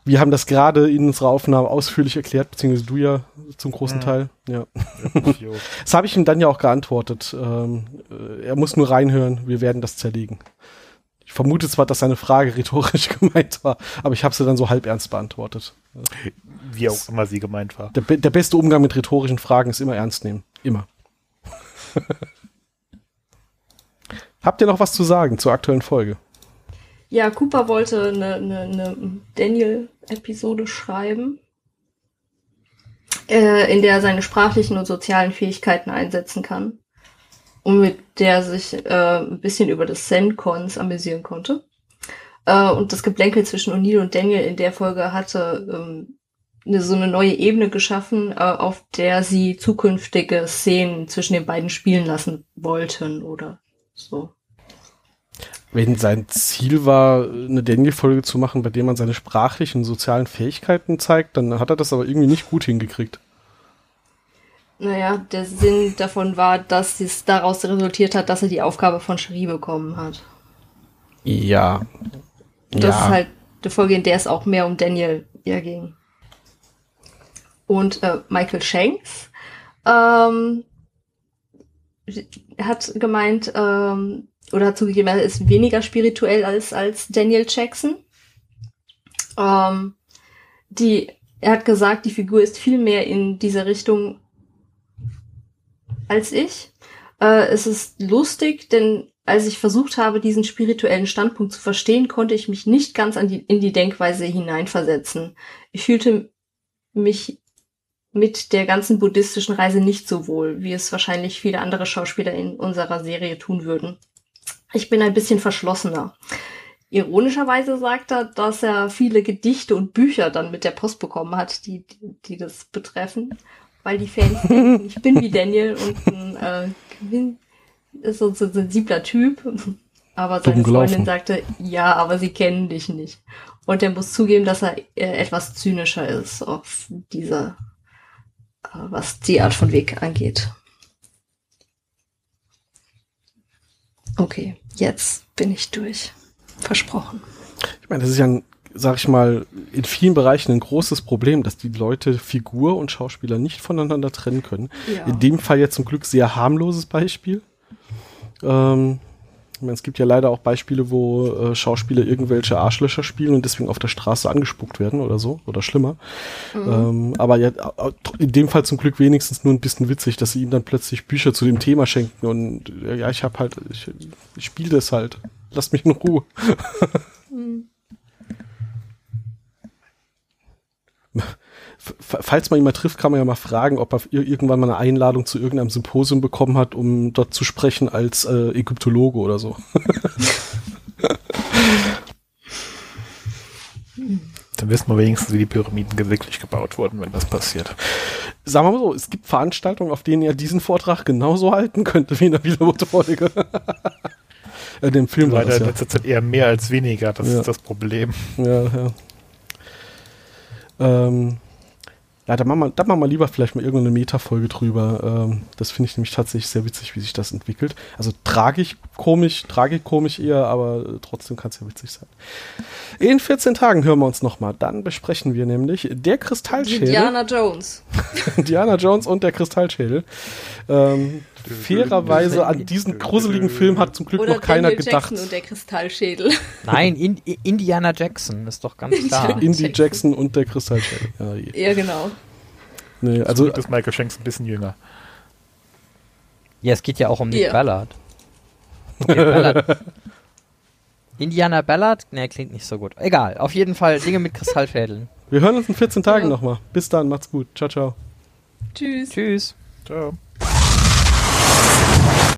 wir haben das gerade in unserer Aufnahme ausführlich erklärt, beziehungsweise du ja zum großen Mhm. Teil. Ja. Das habe ich ihm dann ja auch geantwortet. Ähm, äh, er muss nur reinhören, wir werden das zerlegen. Ich vermute zwar, dass seine Frage rhetorisch gemeint war, aber ich habe sie dann so halb ernst beantwortet. Wie auch immer sie gemeint war. Der, der beste Umgang mit rhetorischen Fragen ist immer ernst nehmen. Immer. Habt ihr noch was zu sagen zur aktuellen Folge? Ja, Cooper wollte eine, eine, eine Daniel-Episode schreiben, äh, in der er seine sprachlichen und sozialen Fähigkeiten einsetzen kann und mit der er sich äh, ein bisschen über das Zen-Cons amüsieren konnte. Äh, und das Geplänkel zwischen O'Neill und Daniel in der Folge hatte ähm, eine, so eine neue Ebene geschaffen, äh, auf der sie zukünftige Szenen zwischen den beiden spielen lassen wollten oder so. Wenn sein Ziel war, eine Daniel-Folge zu machen, bei der man seine sprachlichen und sozialen Fähigkeiten zeigt, dann hat er das aber irgendwie nicht gut hingekriegt. Naja, der Sinn davon war, dass es daraus resultiert hat, dass er die Aufgabe von Cherie bekommen hat. Ja. Das ist halt eine Folge, in der es auch mehr um Daniel ging. Und äh, Michael Shanks ähm, hat gemeint, ähm, oder hat zugegeben, er ist weniger spirituell als, als Daniel Jackson. Ähm, die, er hat gesagt, die Figur ist viel mehr in dieser Richtung als ich. Äh, es ist lustig, denn als ich versucht habe, diesen spirituellen Standpunkt zu verstehen, konnte ich mich nicht ganz an die, in die Denkweise hineinversetzen. Ich fühlte mich mit der ganzen buddhistischen Reise nicht so wohl, wie es wahrscheinlich viele andere Schauspieler in unserer Serie tun würden. Ich bin ein bisschen verschlossener. Ironischerweise sagt er, dass er viele Gedichte und Bücher dann mit der Post bekommen hat, die, die, das betreffen, weil die Fans denken, ich bin wie Daniel und ein, äh, bin, ist so ein sensibler Typ. Aber seine. Freundin sagte, ja, aber sie kennen dich nicht. Und er muss zugeben, dass er äh, etwas zynischer ist auf dieser, was die Art von Weg angeht. Okay, jetzt bin ich durch. Versprochen. Ich meine, das ist ja, ein, sag ich mal, in vielen Bereichen ein großes Problem, dass die Leute Figur und Schauspieler nicht voneinander trennen können. Ja. In dem Fall jetzt zum Glück sehr harmloses Beispiel. Ähm, ich meine, es gibt ja leider auch Beispiele, wo äh, Schauspieler irgendwelche Arschlöcher spielen und deswegen auf der Straße angespuckt werden oder so oder schlimmer. Ähm, aber ja, in dem Fall zum Glück wenigstens nur ein bisschen witzig, dass sie ihm dann plötzlich Bücher zu dem Thema schenken und äh, ja, ich habe halt, ich, ich spiele das halt. Lasst mich in Ruhe. F- Falls man ihn mal trifft, kann man ja mal fragen, ob er ir- irgendwann mal eine Einladung zu irgendeinem Symposium bekommen hat, um dort zu sprechen als äh, Ägyptologe oder so. Dann wissen wir wenigstens, wie die Pyramiden wirklich gebaut wurden, wenn das passiert. Sagen wir mal so, es gibt Veranstaltungen, auf denen er diesen Vortrag genauso halten könnte wie in der Wiederholfolge. äh, dem Film war Leider das, in ja. letzter Zeit eher mehr als weniger, das Ja. ist das Problem. Ja, ja. Ähm, ja, da machen, wir, da machen wir lieber vielleicht mal irgendeine Meta-Folge drüber. Ähm, das finde ich nämlich tatsächlich sehr witzig, wie sich das entwickelt. Also tragisch, komisch, tragikomisch eher, aber trotzdem kann es ja witzig sein. In 14 Tagen hören wir uns nochmal. Dann besprechen wir nämlich der Kristallschädel. Diana Jones. Diana Jones und der Kristallschädel. Ähm, fairerweise an diesen gruseligen Film hat zum Glück Oder noch keiner Daniel gedacht. Jackson und der Kristallschädel. Nein, in, Indiana Jackson ist doch ganz klar. Indy Jackson. Jackson und der Kristallschädel. Ja, ja, genau. nee, Also ist Michael Shanks ein bisschen jünger. Ja, es geht ja auch um Nick Ja. Ballard. Nick Ballard. Indiana Ballard? Ne, klingt nicht so gut. Egal, auf jeden Fall Dinge mit Kristallschädeln. wir hören uns in 14 Tagen Ja. nochmal. Bis dann, macht's gut. Ciao, ciao. Tschüss. Tschüss. Ciao.